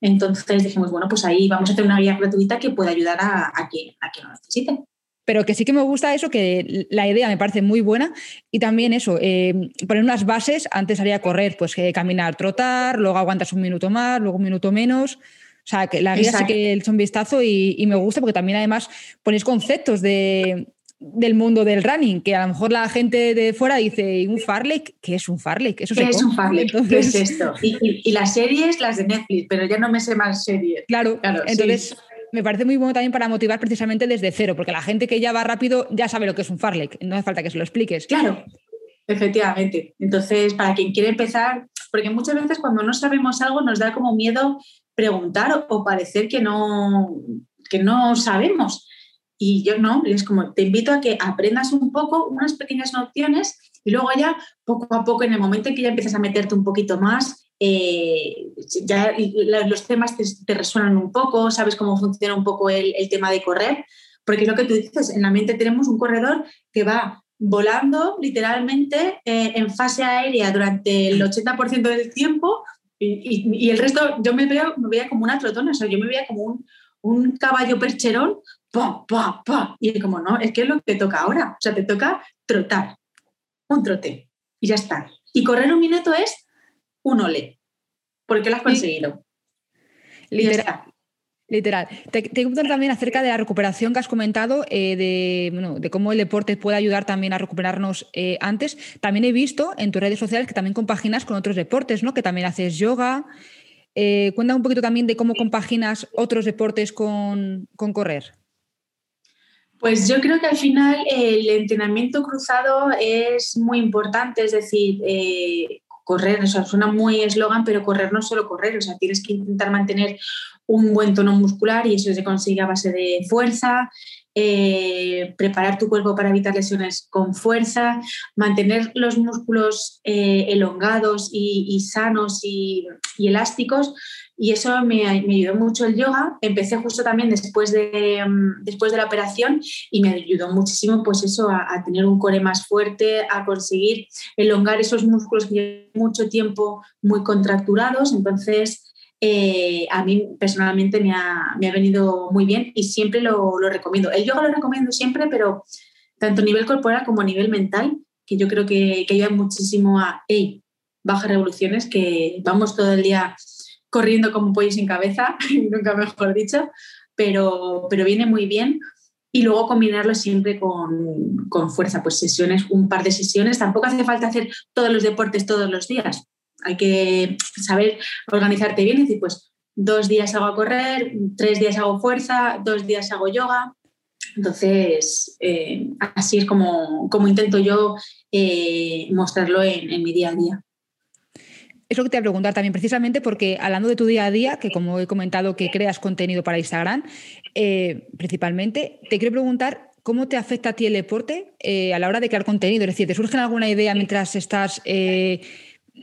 Entonces dijimos, bueno, pues ahí vamos a hacer una guía gratuita que pueda ayudar a, a, quien, a quien lo necesite pero que sí que me gusta eso, que la idea me parece muy buena y también eso, eh, poner unas bases, antes haría correr, pues que caminar, trotar, luego aguantas un minuto más, luego un minuto menos. O sea, que la guía sí que he hecho un vistazo y, me gusta porque también además ponéis conceptos de, del mundo del running, que a lo mejor la gente de fuera dice, ¿un Farlek? ¿Qué es un Farlek? ¿Qué es un Farlek? ¿Qué es esto? Y, las series, las de Netflix, pero ya no me sé más series. Claro, claro entonces me parece muy bueno también para motivar precisamente desde cero, porque la gente que ya va rápido ya sabe lo que es un Farlek, no hace falta que se lo expliques. Claro, efectivamente. Entonces, para quien quiere empezar, porque muchas veces cuando no sabemos algo nos da como miedo preguntar o, parecer que no, que no sabemos. Y yo no, es como te invito a que aprendas un poco, unas pequeñas nociones y luego ya poco a poco, en el momento en que ya empiezas a meterte un poquito más, eh, ya los temas te, resuenan un poco, sabes cómo funciona un poco el, tema de correr, porque es lo que tú dices, en la mente tenemos un corredor que va volando literalmente eh, en fase aérea durante el 80% del tiempo y, el resto yo me veo me veía como una trotona, o sea, yo me veía como un, un caballo percherón, pa, pa, pa, y como no, es que es lo que toca ahora, o sea, te toca trotar, un trote y ya está. Y correr un minuto es un ole, porque lo has conseguido. Literal. Literal. Te, te también acerca de la recuperación que has comentado, eh, de, cómo el deporte puede ayudar también a recuperarnos eh, antes. También he visto en tus redes sociales que también compaginas con otros deportes, ¿no? Que también haces yoga. Eh, cuéntame un poquito también de cómo compaginas otros deportes con, correr. Pues yo creo que al final el entrenamiento cruzado es muy importante, es decir, correr, o sea, suena muy eslogan, pero correr no es solo correr, o sea, tienes que intentar mantener un buen tono muscular y eso se consigue a base de fuerza, eh, preparar tu cuerpo para evitar lesiones con fuerza, mantener los músculos eh, elongados y, sanos y, elásticos. Y eso me, ayudó mucho el yoga. Empecé justo también después de, mm, después de la operación y me ayudó muchísimo pues eso, a, a, tener un core más fuerte, a conseguir elongar esos músculos que llevan mucho tiempo muy contracturados. Entonces, eh, a mí personalmente me ha, venido muy bien y siempre lo, recomiendo. El yoga lo recomiendo siempre, pero tanto a nivel corporal como a nivel mental, que yo creo que, que ayuda muchísimo a, hey, bajas revoluciones, que vamos todo el día corriendo como pollo sin cabeza, nunca mejor dicho, pero, pero viene muy bien. Y luego combinarlo siempre con, con fuerza, pues sesiones, un par de sesiones. Tampoco hace falta hacer todos los deportes todos los días hay que saber organizarte bien y decir, pues dos días hago a correr, tres días hago fuerza, dos días hago yoga. Entonces, eh, así es como, como intento yo eh, mostrarlo en, mi día a día. Es lo que te voy a preguntar también, precisamente porque hablando de tu día a día, que como he comentado que creas contenido para Instagram, eh, principalmente, te quiero preguntar cómo te afecta a ti el deporte a la hora de crear contenido. Es decir, ¿te surge alguna idea mientras estás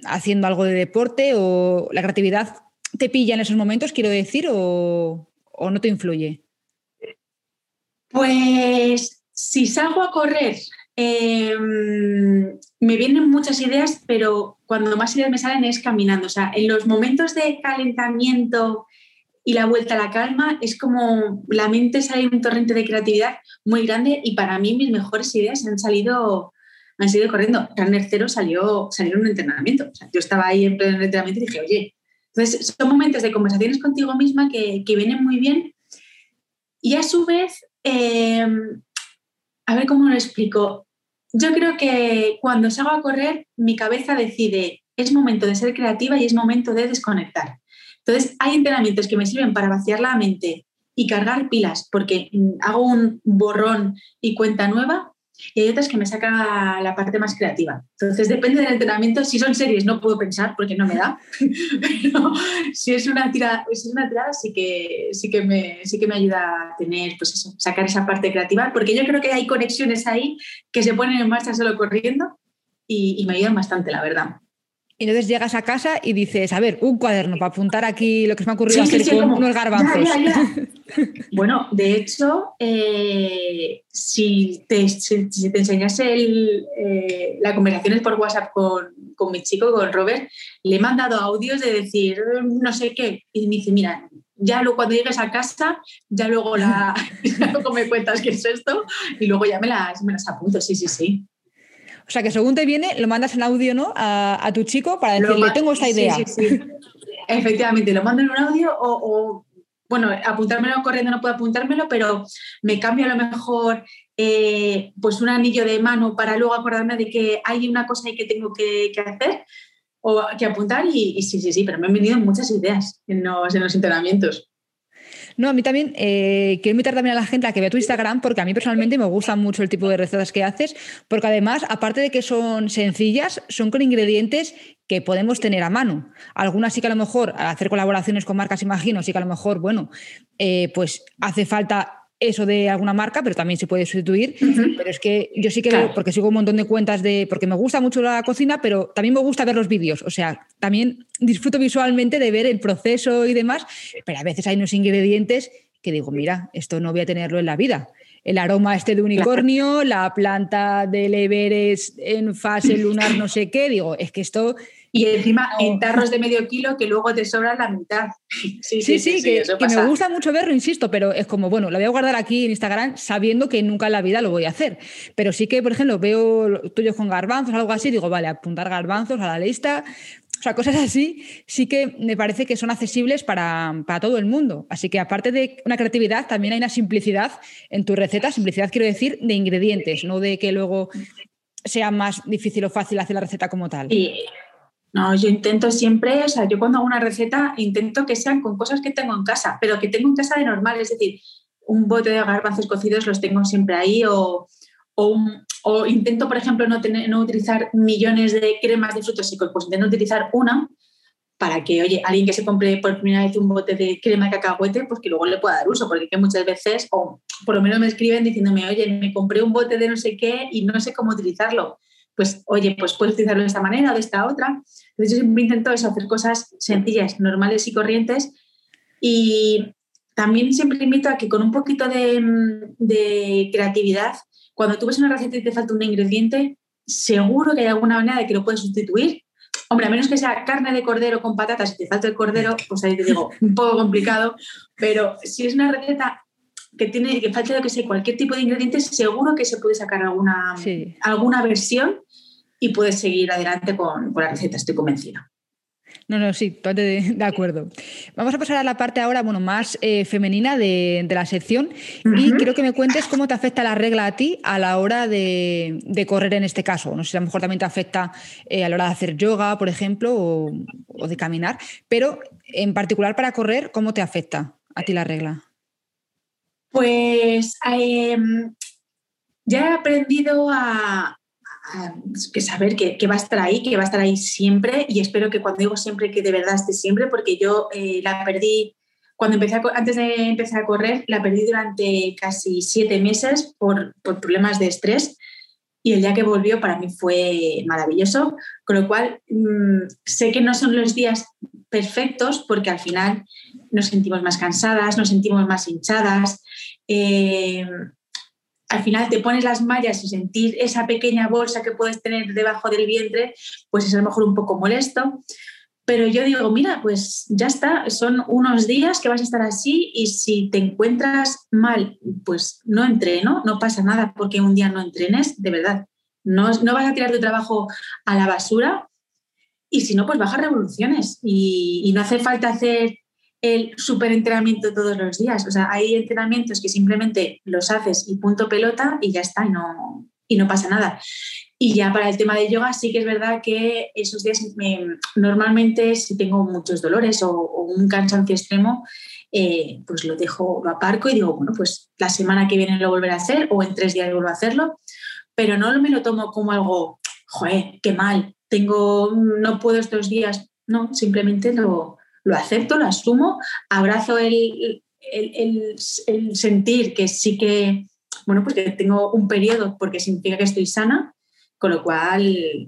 haciendo algo de deporte o la creatividad te pilla en esos momentos, quiero decir, o, no te influye? Pues si salgo a correr, em, me vienen muchas ideas, pero cuando más ideas me salen es caminando. O sea, en los momentos de calentamiento y la vuelta a la calma, es como la mente sale un torrente de creatividad muy grande y para mí mis mejores ideas han salido han seguido corriendo. Runner Cero salió, salió en un entrenamiento. yo estaba ahí en pleno entrenamiento y dije, oye, entonces son momentos de conversaciones contigo misma que, vienen muy bien. Y a su vez, em, a ver cómo lo explico. Yo creo que cuando salgo a correr, mi cabeza decide, es momento de ser creativa y es momento de desconectar. Entonces, hay entrenamientos que me sirven para vaciar la mente y cargar pilas, porque mm, hago un borrón y cuenta nueva, y hay otras que me saca la parte más creativa. Entonces, depende del entrenamiento. Si son series, no puedo pensar porque no me da. Pero si es una tirada, si es una tirada sí, que, sí, que me, sí que me ayuda a tener, pues eso, sacar esa parte creativa, porque yo creo que hay conexiones ahí que se ponen en marcha solo corriendo y, y me ayudan bastante, la verdad. Y entonces llegas a casa y dices, a ver, un cuaderno para apuntar aquí lo que se me ha ocurrido hacer con unos garbanzos. Bueno, de hecho, eh, si, te, te enseñase el, eh, las conversaciones por WhatsApp con, con, mi chico, con Robert, le he mandado audios de decir no sé qué. Y me dice, mira, ya luego cuando llegues a casa, ya luego, la, luego me cuentas qué es esto y luego ya me las, me las apunto. Sí, sí, sí. O sea, que según te viene, lo mandas en audio, ¿no? A, tu chico para decirle, tengo esta idea. Sí, sí, Efectivamente, lo mando en un audio o, bueno, apuntármelo corriendo no puedo apuntármelo, pero me cambio a lo mejor eh, pues un anillo de mano para luego acordarme de que hay una cosa ahí que tengo que, hacer o que apuntar y, sí, sí, sí, pero me han venido muchas ideas en los, en los entrenamientos. No, a mí también eh, quiero invitar también a la gente a que vea tu Instagram porque a mí personalmente me gusta mucho el tipo de recetas que haces, porque además, aparte de que son sencillas, son con ingredientes que podemos tener a mano. Algunas sí que a lo mejor, al hacer colaboraciones con marcas, imagino, sí que a lo mejor, bueno, eh, pues hace falta eso de alguna marca, pero también se puede sustituir. Pero es que yo sí que veo, porque sigo un montón de cuentas de. porque me gusta mucho la cocina, pero también me gusta ver los vídeos. O sea, también disfruto visualmente de ver el proceso y demás, pero a veces hay unos ingredientes que digo, mira, esto no voy a tenerlo en la vida. El aroma este de unicornio, la planta del Everest en fase lunar, no sé qué, digo, es que esto y encima en tarros de medio kilo que luego te sobra la mitad. Sí, sí, sí, que, me gusta mucho verlo, insisto, pero es como, bueno, lo voy a guardar aquí en Instagram sabiendo que nunca en la vida lo voy a hacer. Pero sí que, por ejemplo, veo tuyos con garbanzos, algo así, digo, vale, apuntar garbanzos a la lista. O sea, cosas así sí que me parece que son accesibles para, para, todo el mundo. Así que aparte de una creatividad, también hay una simplicidad en tu receta. Simplicidad quiero decir de ingredientes, no de que luego sea más difícil o fácil hacer la receta como tal. No, yo intento siempre, o sea, yo cuando hago una receta intento que sean con cosas que tengo en casa, pero que tengo en casa de normal, es decir, un bote de garbanzos cocidos los tengo siempre ahí o, o, intento, por ejemplo, no, tener, no utilizar millones de cremas de frutos secos, pues intento utilizar una para que, oye, alguien que se compre por primera vez un bote de crema de cacahuete, pues que luego le pueda dar uso, porque muchas veces, o por lo menos me escriben diciéndome, oye, me compré un bote de no sé qué y no sé cómo utilizarlo. Pues, oye, pues puedes utilizarlo de esta manera o de esta otra. Entonces yo siempre intento eso, hacer cosas sencillas, normales y corrientes. Y también siempre invito a que con un poquito de, creatividad, cuando tú ves una receta y te falta un ingrediente, seguro que hay alguna manera de que lo puedes sustituir. Hombre, a menos que sea carne de cordero con patatas y te falta el cordero, pues ahí te digo, un poco complicado, pero si es una receta que tiene que falta lo que sé, cualquier tipo de ingredientes, seguro que se puede sacar alguna, alguna versión y puedes seguir adelante con, la receta, estoy convencida. No, no, sí, totalmente de, acuerdo. Vamos a pasar a la parte ahora bueno, más eh, femenina de, la sección y quiero que me cuentes cómo te afecta la regla a ti a la hora de, correr en este caso. No sé si a lo mejor también te afecta eh, a la hora de hacer yoga, por ejemplo, o, de caminar, pero en particular para correr, ¿cómo te afecta a ti la regla? Pues em, ya he aprendido a, que saber que, va a estar ahí, que va a estar ahí siempre. Y espero que cuando digo siempre que de verdad esté siempre porque yo eh, la perdí cuando empecé antes de empezar a correr la perdí durante casi siete meses por, por, problemas de estrés. Y el día que volvió para mí fue maravilloso. Con lo cual mm, sé que no son los días perfectos porque al final nos sentimos más cansadas nos sentimos más hinchadas. Eh, al final te pones las mallas y sentir esa pequeña bolsa que puedes tener debajo del vientre, pues es a lo mejor un poco molesto. Pero yo digo, mira, pues ya está, son unos días que vas a estar así y si te encuentras mal, pues no entreno, no pasa nada porque un día no entrenes, de verdad. No, no vas a tirar tu trabajo a la basura y si no, pues bajar revoluciones y no hace falta hacer el superentrenamiento todos los días. O sea, hay entrenamientos que simplemente los haces y punto pelota y ya está, y no, y no pasa nada. Y ya para el tema de yoga sí que es verdad que esos días normalmente si tengo muchos dolores o, un cansancio extremo, eh, pues lo dejo, lo aparco y digo, bueno, pues la semana que viene lo volveré a hacer o en tres días vuelvo a hacerlo, pero no me lo tomo como algo, joder, qué mal, tengo, no puedo estos días, no, simplemente lo, lo acepto, lo asumo, abrazo el, sentir que sí que, bueno, pues que tengo un periodo porque significa que estoy sana, con lo cual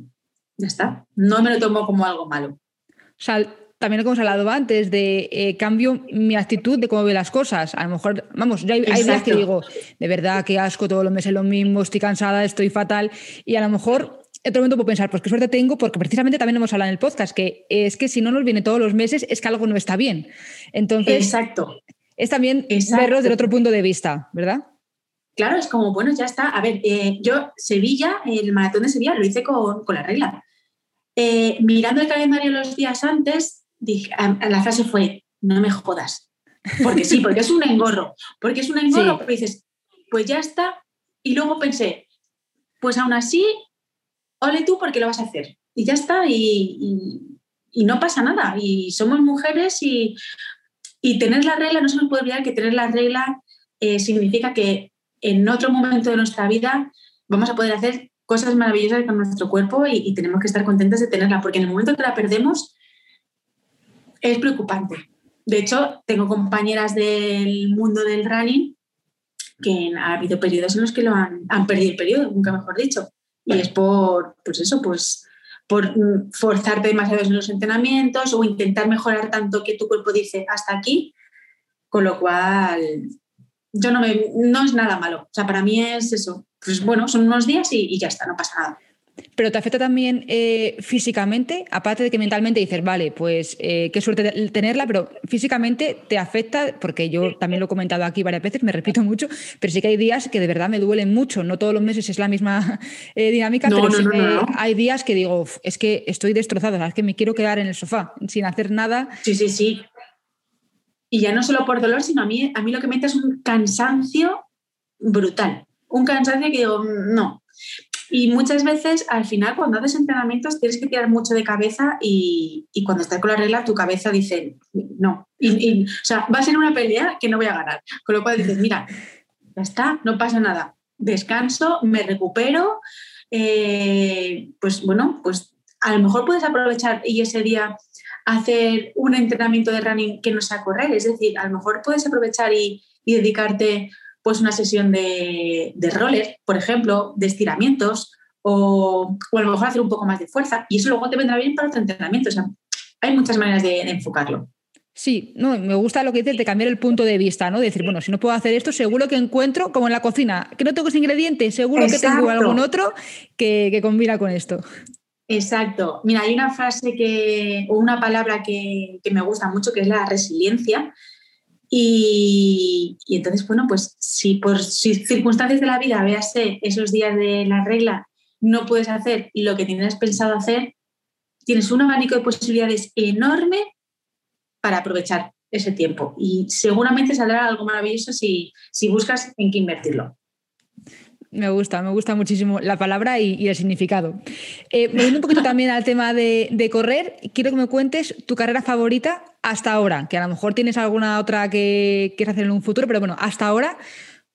ya está, no me lo tomo como algo malo. O sea, también lo hemos hablado antes, de eh, cambio mi actitud de cómo veo las cosas. A lo mejor, vamos, hay, hay días que digo, de verdad, qué asco, todos los meses lo mismo, estoy cansada, estoy fatal. Y a lo mejor otro momento puedo pensar, pues qué suerte tengo, porque precisamente también hemos hablado en el podcast, que es que si no nos viene todos los meses es que algo no está bien. Entonces, Exacto. es también verlo desde otro punto de vista, ¿verdad? Claro, es como, bueno, ya está. A ver, eh, yo Sevilla, el maratón de Sevilla, lo hice con, la regla. Eh, mirando el calendario los días antes, dije, la frase fue, no me jodas. Porque sí, porque es un engorro. Porque es un engorro, pero dices, pues ya está. Y luego pensé, pues aún así ole tú porque lo vas a hacer. Y ya está, y, no pasa nada. Y somos mujeres y, tener la regla, no se nos puede olvidar que tener la regla eh, significa que en otro momento de nuestra vida vamos a poder hacer cosas maravillosas con nuestro cuerpo y, tenemos que estar contentas de tenerla, porque en el momento que la perdemos es preocupante. De hecho, tengo compañeras del mundo del running que ha habido periodos en los que lo han, han perdido el periodo, nunca mejor dicho. Y es por, pues eso, pues por mm, forzarte demasiado en los entrenamientos o intentar mejorar tanto que tu cuerpo dice hasta aquí, con lo cual yo no me, no es nada malo. O sea, para mí es eso, pues bueno, son unos días y, ya está, no pasa nada. Pero te afecta también eh, físicamente, aparte de que mentalmente dices, vale, pues eh, qué suerte tenerla, pero físicamente te afecta, porque yo también lo he comentado aquí varias veces, me repito mucho, pero sí que hay días que de verdad me duelen mucho. No todos los meses es la misma eh, dinámica, pero sí hay días que digo, es que estoy destrozada, es que me quiero quedar en el sofá sin hacer nada. Sí, sí, sí. Y ya no solo por dolor, sino a mí, a mí lo que me es un cansancio brutal. Un cansancio que digo, no. Y muchas veces, al final, cuando haces entrenamientos, tienes que tirar mucho de cabeza y, cuando estás con la regla, tu cabeza dice, no. O sea, va a ser una pelea que no voy a ganar. Con lo cual dices, mira, ya está, no pasa nada. Descanso, me recupero. Eh, pues bueno, pues a lo mejor puedes aprovechar y ese día hacer un entrenamiento de running que no sea correr. Es decir, a lo mejor puedes aprovechar y, y dedicarte pues una sesión de, de roller, por ejemplo, de estiramientos o, o, a lo mejor hacer un poco más de fuerza y eso luego te vendrá bien para tu entrenamiento. O sea, hay muchas maneras de, enfocarlo. Sí, no, me gusta lo que dices de cambiar el punto de vista, ¿no? decir, bueno, si no puedo hacer esto, seguro que encuentro, como en la cocina, que no tengo ese ingrediente, seguro que tengo algún otro que, que, combina con esto. Exacto. Mira, hay una frase que, o una palabra que, que me gusta mucho, que es la resiliencia, y, entonces, bueno, pues si por circunstancias de la vida, véase esos días de la regla, no puedes hacer lo que tienes pensado hacer, tienes un abanico de posibilidades enorme para aprovechar ese tiempo. Y seguramente saldrá algo maravilloso si, si buscas en qué invertirlo. Me gusta, me gusta muchísimo la palabra y, el significado. Eh, volviendo un poquito también al tema de, de, correr, quiero que me cuentes tu carrera favorita hasta ahora, que a lo mejor tienes alguna otra que quieras hacer en un futuro, pero bueno, hasta ahora,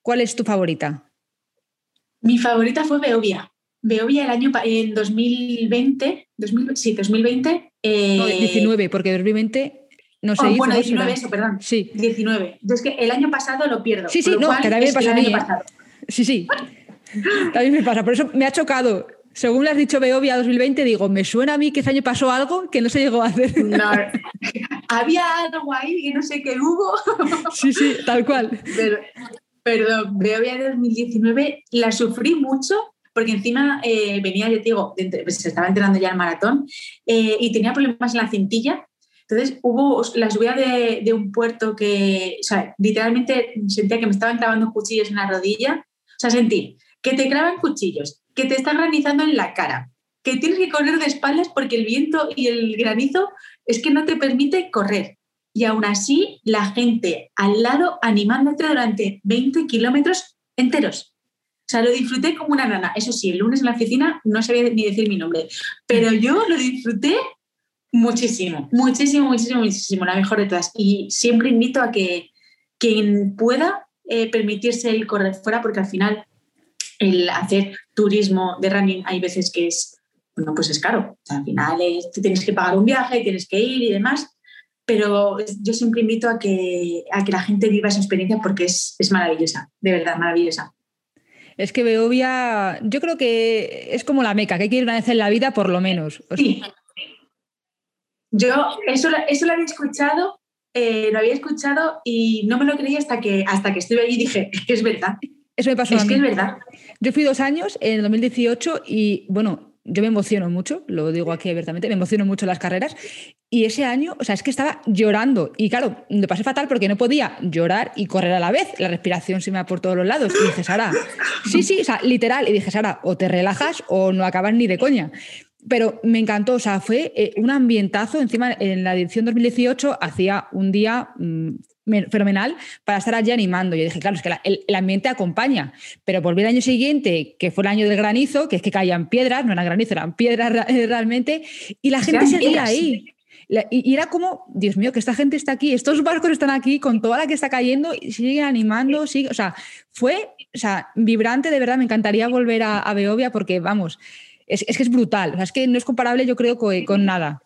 ¿cuál es tu favorita? Mi favorita fue Beovia. Beovia el año en 2020, sí, 2020. Eh, no, 19, porque 2020 no sé. Oh, bueno, 19, eso, perdón. Sí. 19. Entonces, que el año pasado lo pierdo. Sí, sí, no, que también pasa el año pasado. Sí, sí. También me pasa. Por eso me ha chocado según le has dicho Beovia 2020, digo, me suena a mí que ese año pasó algo que no se llegó a hacer. No, había algo ahí que no sé qué hubo. Sí, sí, tal cual. Pero, perdón, Beovia 2019 la sufrí mucho porque encima eh, venía, yo te digo, se estaba entrenando ya el maratón eh, y tenía problemas en la cintilla. Entonces hubo la subida de, de, un puerto que, o sea, literalmente sentía que me estaban clavando cuchillos en la rodilla. O sea, sentí que te clavan cuchillos, que te están granizando en la cara, que tienes que correr de espaldas porque el viento y el granizo es que no te permite correr. Y aún así, la gente al lado animándote durante 20 kilómetros enteros. O sea, lo disfruté como una nana. Eso sí, el lunes en la oficina no sabía ni decir mi nombre, pero yo lo disfruté muchísimo, muchísimo, muchísimo, muchísimo, la mejor de todas. Y siempre invito a que quien pueda eh, permitirse el correr fuera, porque al final el hacer turismo de running hay veces que es, bueno, pues es caro. al final tienes que pagar un viaje, tienes que ir y demás, pero yo siempre invito a que, a que la gente viva esa experiencia porque es, maravillosa, de verdad, maravillosa. Es que Beovia, yo creo que es como la meca, que hay que ir una vez en la vida por lo menos. sí. Yo eso, eso lo había escuchado, eh, lo había escuchado y no me lo creí hasta que, hasta que estuve allí y dije, es es verdad. Eso me pasó es a mí. que es verdad. Yo fui dos años en el 2018 y bueno, yo me emociono mucho, lo digo aquí abiertamente, me emociono mucho en las carreras. Y ese año, o sea, es que estaba llorando. Y claro, me pasé fatal porque no podía llorar y correr a la vez. La respiración se me va por todos los lados. Y dije, Sara, sí, sí, o sea, literal. Y dije, Sara, o te relajas o no acabas ni de coña. Pero me encantó, o sea, fue eh, un ambientazo. Encima, en la edición 2018 hacía un día mm, fenomenal para estar allí animando. Yo dije, claro, es que el, ambiente acompaña, pero volví el año siguiente, que fue el año del granizo, que es que caían piedras, no eran granizo, eran piedras eh, realmente, y la gente seguía ahí. Y, era como, Dios mío, que esta gente está aquí, estos barcos están aquí con toda la que está cayendo y siguen animando, sigue, o sea, fue o sea, vibrante, de verdad, me encantaría volver a, a Beovia porque, vamos, es, que es brutal, o sea, es que no es comparable yo creo con, con nada.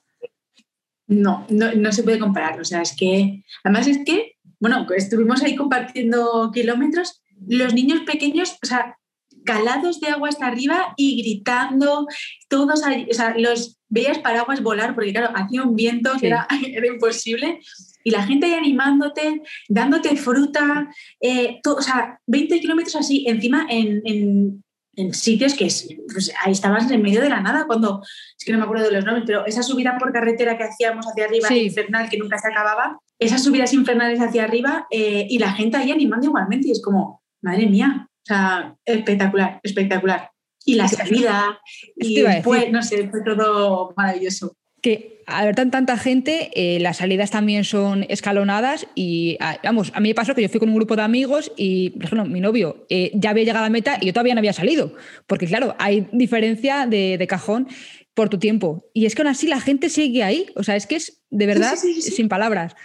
No, no, se puede comparar. O sea, es que, además es que, bueno, estuvimos ahí compartiendo kilómetros, los niños pequeños, o sea, calados de agua hasta arriba y gritando, todos, o sea, los veías paraguas volar, porque claro, hacía un viento que era, imposible, y la gente ahí animándote, dándote fruta, eh, o sea, 20 kilómetros así, encima en, en sitios que pues, ahí estabas en medio de la nada, cuando, es que no me acuerdo de los nombres, pero esa subida por carretera que hacíamos hacia arriba, infernal, que nunca se acababa, esas subidas infernales hacia arriba eh, y la gente ahí animando igualmente y es como, madre mía, o sea, espectacular, espectacular. Y la salida, y después, no sé, fue todo maravilloso que al ver tan, tanta gente, eh, las salidas también son escalonadas y, ah, vamos, a mí me pasó que yo fui con un grupo de amigos y, por ejemplo, mi novio eh, ya había llegado a la meta y yo todavía no había salido, porque claro, hay diferencia de, cajón por tu tiempo. Y es que aún así la gente sigue ahí, o sea, es que es de verdad sin palabras.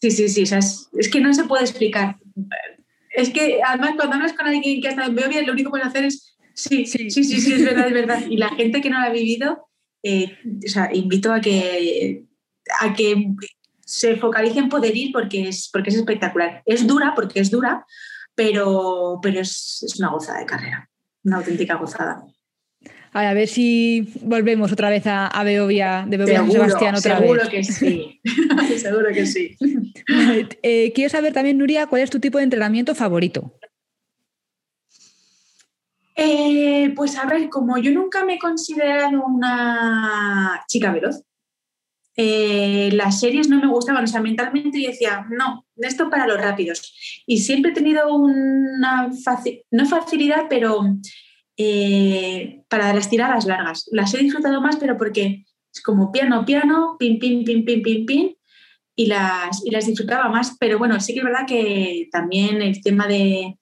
Sí, sí, sí, es, que no se puede explicar. Es que además cuando hablas con alguien que ha estado en Beovia, lo único que puede hacer es, sí, sí, sí, sí, sí, es verdad, es verdad. Y la gente que no lo ha vivido eh, invito a que, a que se focalice en poder ir porque es, porque es espectacular. Es dura porque es dura, pero, pero es, una gozada de carrera, una auténtica gozada. A ver si volvemos otra vez a, a Beovia, de Beovia seguro, Sebastián otra seguro que sí, seguro que sí. Eh, quiero saber también, Nuria, cuál es tu tipo de entrenamiento favorito. Eh, pues a ver, como yo nunca me he considerado una chica veloz, eh, las series no me gustaban, o sea, mentalmente yo decía, no, esto para los rápidos. Y siempre he tenido una, no facilidad, pero eh, para las tiradas largas. Las he disfrutado más, pero porque es como piano, piano, pim, pim, pim, pim, pim, pim, y las, y las disfrutaba más. Pero bueno, sí que es verdad que también el tema de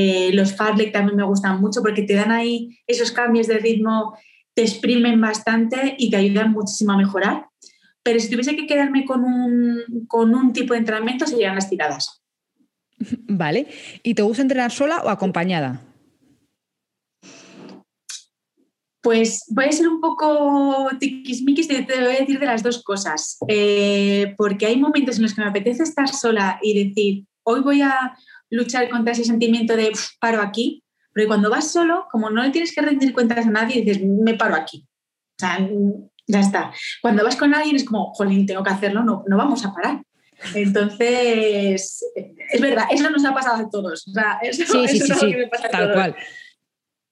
eh, los farlek también me gustan mucho porque te dan ahí esos cambios de ritmo, te exprimen bastante y te ayudan muchísimo a mejorar. Pero si tuviese que quedarme con un, con un tipo de entrenamiento serían las tiradas. Vale. ¿Y te gusta entrenar sola o acompañada? Pues voy a ser un poco tiquismiquis y te voy a decir de las dos cosas. Eh, porque hay momentos en los que me apetece estar sola y decir, hoy voy a, luchar contra ese sentimiento de paro aquí, pero cuando vas solo, como no le tienes que rendir cuentas a nadie, dices, me paro aquí. O sea, ya está. Cuando vas con alguien es como, jolín, tengo que hacerlo, no, no vamos a parar. Entonces, es verdad, eso nos ha pasado a todos. O sea, eso, sí, sí, sí, me pasa tal cual.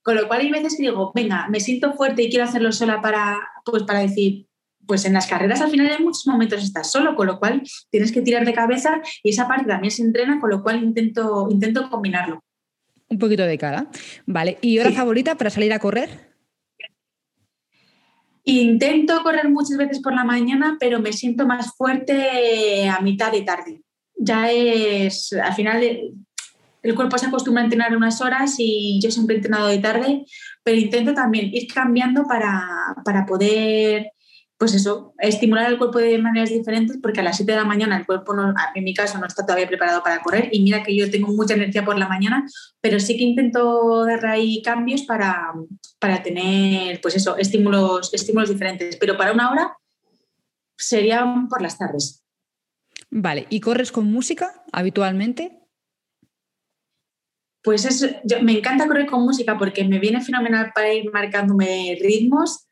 Con lo cual hay veces que digo, venga, me siento fuerte y quiero hacerlo sola para, pues para decir, pues en las carreras al final en muchos momentos estás solo, con lo cual tienes que tirar de cabeza y esa parte también se entrena, con lo cual intento, intento combinarlo. Un poquito de cara. Vale. ¿Y hora favorita para salir a correr? Intento correr muchas veces por la mañana, pero me siento más fuerte a mitad de tarde. Ya es, al final, el cuerpo se acostumbra a entrenar unas horas y yo siempre he entrenado de tarde, pero intento también ir cambiando para, para poder pues eso, estimular al cuerpo de maneras diferentes, porque a las 7 de la mañana el cuerpo, no, en mi caso, no está todavía preparado para correr. Y mira que yo tengo mucha energía por la mañana, pero sí que intento dar ahí cambios para, para tener, pues eso, estímulos, estímulos diferentes. Pero para una hora serían por las tardes. Vale, ¿y corres con música habitualmente? Pues es, me encanta correr con música porque me viene fenomenal para ir marcándome ritmos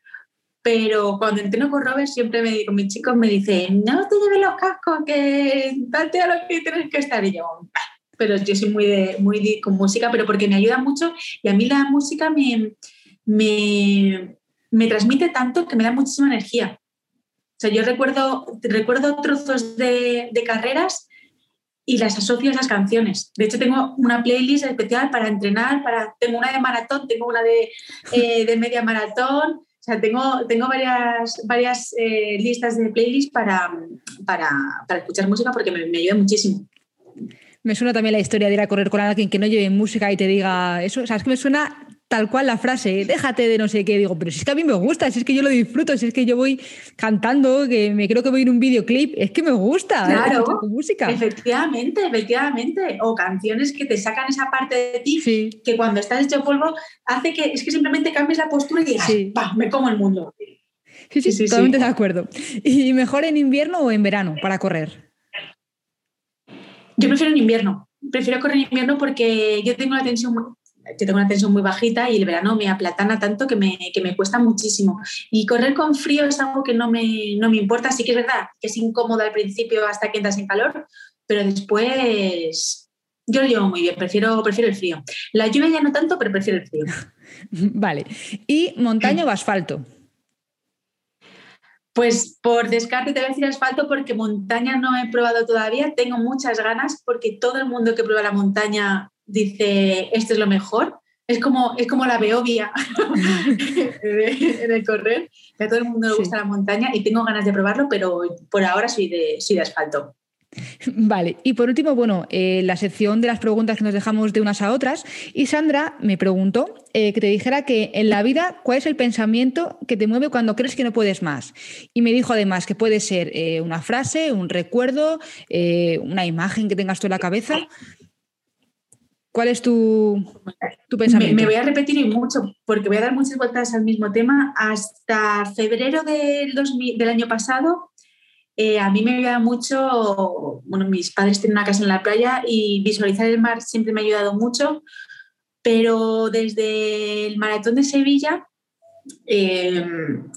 pero cuando entreno con Robert siempre me digo, mis chicos me dicen, no te lleves los cascos, que date a lo que tienes que estar. Y yo, pero yo soy muy, de, muy con música, pero porque me ayuda mucho y a mí la música me, me, me transmite tanto que me da muchísima energía. O sea, yo recuerdo, recuerdo trozos de, de carreras y las asocio a esas canciones. De hecho, tengo una playlist especial para entrenar, para, tengo una de maratón, tengo una de, eh, de media maratón, o sea, tengo, tengo varias, varias eh, listas de playlists para, para, para, escuchar música porque me, ayuda muchísimo. Me suena también la historia de ir a correr con alguien que no lleve música y te diga eso. O sea, que me suena tal cual la frase, déjate de no sé qué, digo, pero si es que a mí me gusta, si es que yo lo disfruto, si es que yo voy cantando, que me creo que voy en un videoclip, es que me gusta claro, música. Efectivamente, efectivamente. O canciones que te sacan esa parte de ti que cuando estás hecho polvo hace que es que simplemente cambies la postura y digas, me como el mundo. Sí, sí, sí, totalmente de acuerdo. ¿Y mejor en invierno o en verano para correr? Yo prefiero en invierno. Prefiero correr en invierno porque yo tengo la tensión muy yo tengo una tensión muy bajita y el verano me aplatana tanto que me, que me cuesta muchísimo. Y correr con frío es algo que no me, no me importa. Sí que es verdad que es incómodo al principio hasta que entras en calor, pero después yo lo llevo muy bien, prefiero, prefiero el frío. La lluvia ya no tanto, pero prefiero el frío. vale. ¿Y montaña o asfalto? Pues por descarte te voy a decir asfalto porque montaña no he probado todavía. Tengo muchas ganas porque todo el mundo que prueba la montaña dice esto es lo mejor. Es como, es como la beobia en el correr. a todo el mundo le gusta la montaña y tengo ganas de probarlo, pero por ahora soy de, soy de asfalto. Vale, y por último, bueno, eh, la sección de las preguntas que nos dejamos de unas a otras. Y Sandra me preguntó eh, que te dijera que en la vida, ¿cuál es el pensamiento que te mueve cuando crees que no puedes más? Y me dijo además que puede ser eh, una frase, un recuerdo, una imagen que tengas tú en la cabeza. ¿Cuál es tu, pensamiento? Me, voy a repetir mucho porque voy a dar muchas vueltas al mismo tema. Hasta febrero del, del año pasado eh, a mí me ayuda mucho, bueno, mis padres tienen una casa en la playa y visualizar el mar siempre me ha ayudado mucho, pero desde el maratón de Sevilla, eh,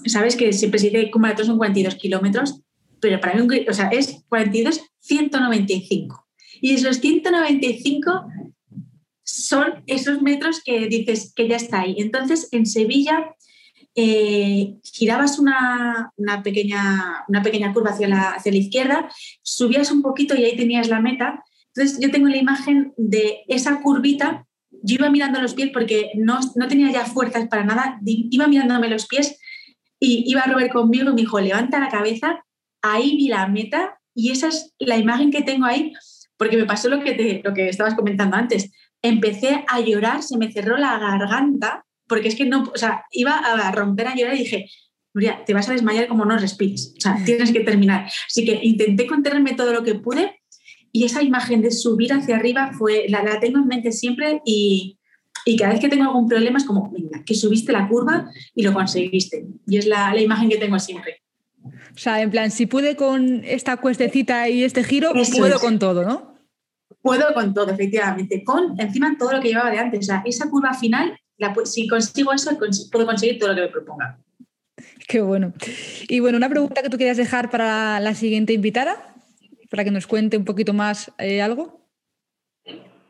sabes que siempre se dice que un maratón son 42 kilómetros, pero para mí o sea, es 42, 195. Y esos 195 son esos metros que dices que ya está ahí. Entonces, en Sevilla eh, girabas una, pequeña, una pequeña curva hacia la, hacia la izquierda, subías un poquito y ahí tenías la meta. Entonces yo tengo la imagen de esa curvita, yo iba mirando los pies porque no, no tenía ya fuerzas para nada, iba mirándome los pies y iba Robert conmigo y me dijo, levanta la cabeza, ahí vi la meta y esa es la imagen que tengo ahí, porque me pasó lo que, te, lo que estabas comentando antes. Empecé a llorar, se me cerró la garganta porque es que no, o sea, iba a romper a llorar y dije, Nuria, te vas a desmayar como no respires, o sea, tienes que terminar. Así que intenté contenerme todo lo que pude y esa imagen de subir hacia arriba fue, la, la tengo en mente siempre y, y, cada vez que tengo algún problema es como, venga, que subiste la curva y lo conseguiste. Y es la, la imagen que tengo siempre. O sea, en plan, si pude con esta cuestecita y este giro, puedo con todo, ¿no? Puedo con todo, efectivamente. Con encima todo lo que llevaba de antes. O sea, esa curva final si consigo eso, puedo conseguir todo lo que me proponga. Qué bueno. Y bueno, una pregunta que tú quieras dejar para la siguiente invitada, para que nos cuente un poquito más eh, algo.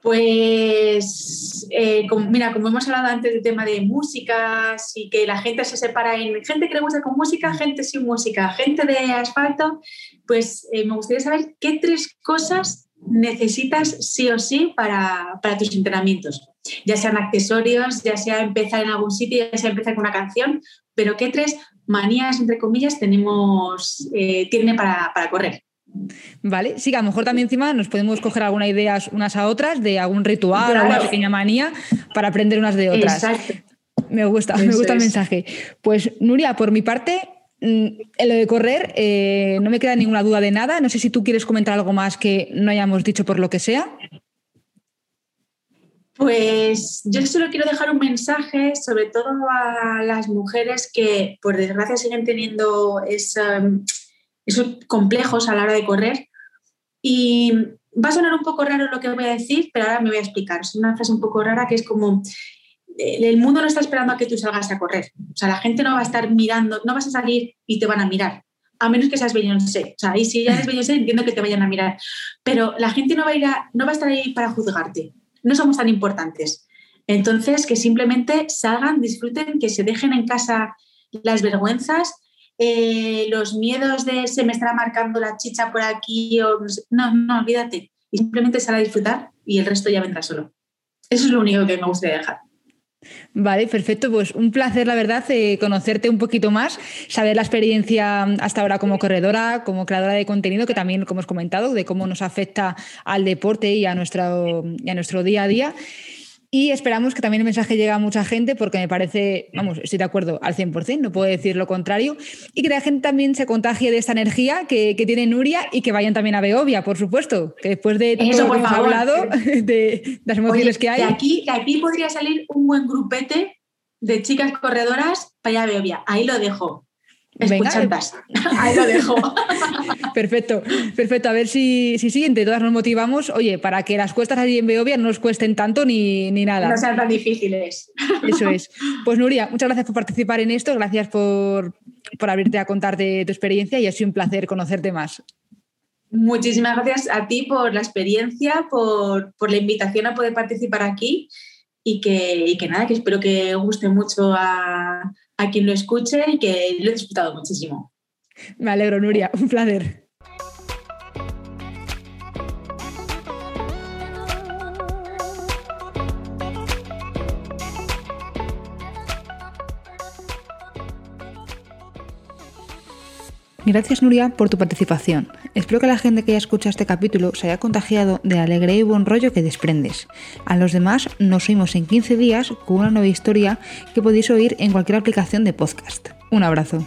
Pues, eh, mira, como hemos hablado antes del tema de música, y que la gente se separa en gente que le gusta con música, gente sin música, gente de asfalto, pues eh, me gustaría saber qué tres cosas necesitas sí o sí para, para tus entrenamientos ya sean accesorios, ya sea empezar en algún sitio, ya sea empezar con una canción, pero ¿qué tres manías, entre comillas, tenemos, eh, tiene para, correr? Vale, sí, a lo mejor también encima nos podemos coger alguna idea unas a otras de algún ritual, o alguna pequeña manía para aprender unas de otras. Exacto. Me gusta, me gusta el mensaje. Pues Nuria, por mi parte, en lo de correr eh, no me queda ninguna duda de nada. No sé si tú quieres comentar algo más que no hayamos dicho por lo que sea. Pues yo solo quiero dejar un mensaje, sobre todo a las mujeres que por desgracia siguen teniendo esos complejos a la hora de correr. Y va a sonar un poco raro lo que voy a decir, pero ahora me voy a explicar. Es una frase un poco rara que es como, el mundo no está esperando a que tú salgas a correr. O sea, la gente no va a estar mirando, no vas a salir y te van a mirar. A menos que seas Beyoncé. O sea, y si ya eres Beyoncé, entiendo que te vayan a mirar. Pero la gente no va a, ir no va a estar ahí para juzgarte no somos tan importantes. Entonces, que simplemente salgan, disfruten, que se dejen en casa las vergüenzas, eh, los miedos de se me estará marcando la chicha por aquí, o no, no, olvídate. Y simplemente sal a disfrutar y el resto ya vendrá solo. Eso es lo único que me gustaría dejar. Vale, perfecto. Pues un placer, la verdad, eh, conocerte un poquito más, saber la experiencia hasta ahora como corredora, como creadora de contenido, que también, como hemos comentado, de cómo nos afecta al deporte y a nuestro, y a nuestro día a día. Y esperamos que también el mensaje llegue a mucha gente porque me parece, vamos, estoy de acuerdo al 100%, no puedo decir lo contrario, y que la gente también se contagie de esta energía que, tiene Nuria y que vayan también a Beovia, por supuesto, que después de todo lo que hemos hablado, de, las emociones que hay. aquí, de aquí podría salir un buen grupete de chicas corredoras para allá a Beovia, ahí lo dejo. Escuchantas. Ahí lo dejo. perfecto, perfecto. A ver si, si sí, entre todas nos motivamos, oye, para que las cuestas allí en Beovia no nos cuesten tanto ni, ni nada. No sean tan difíciles. Eso es. Pues Nuria, muchas gracias por participar en esto, gracias por, por abrirte a contar de tu experiencia y ha sido un placer conocerte más. Muchísimas gracias a ti por la experiencia, por, la invitación a poder participar aquí y que, que nada, que espero que guste mucho a, a quien lo escuche y que lo he disfrutado muchísimo. Me alegro, Nuria, un placer. Gracias Nuria por tu participación. Espero que la gente que haya escuchado este capítulo se haya contagiado de alegría y buen rollo que desprendes. A los demás nos oímos en 15 días con una nueva historia que podéis oír en cualquier aplicación de podcast. Un abrazo.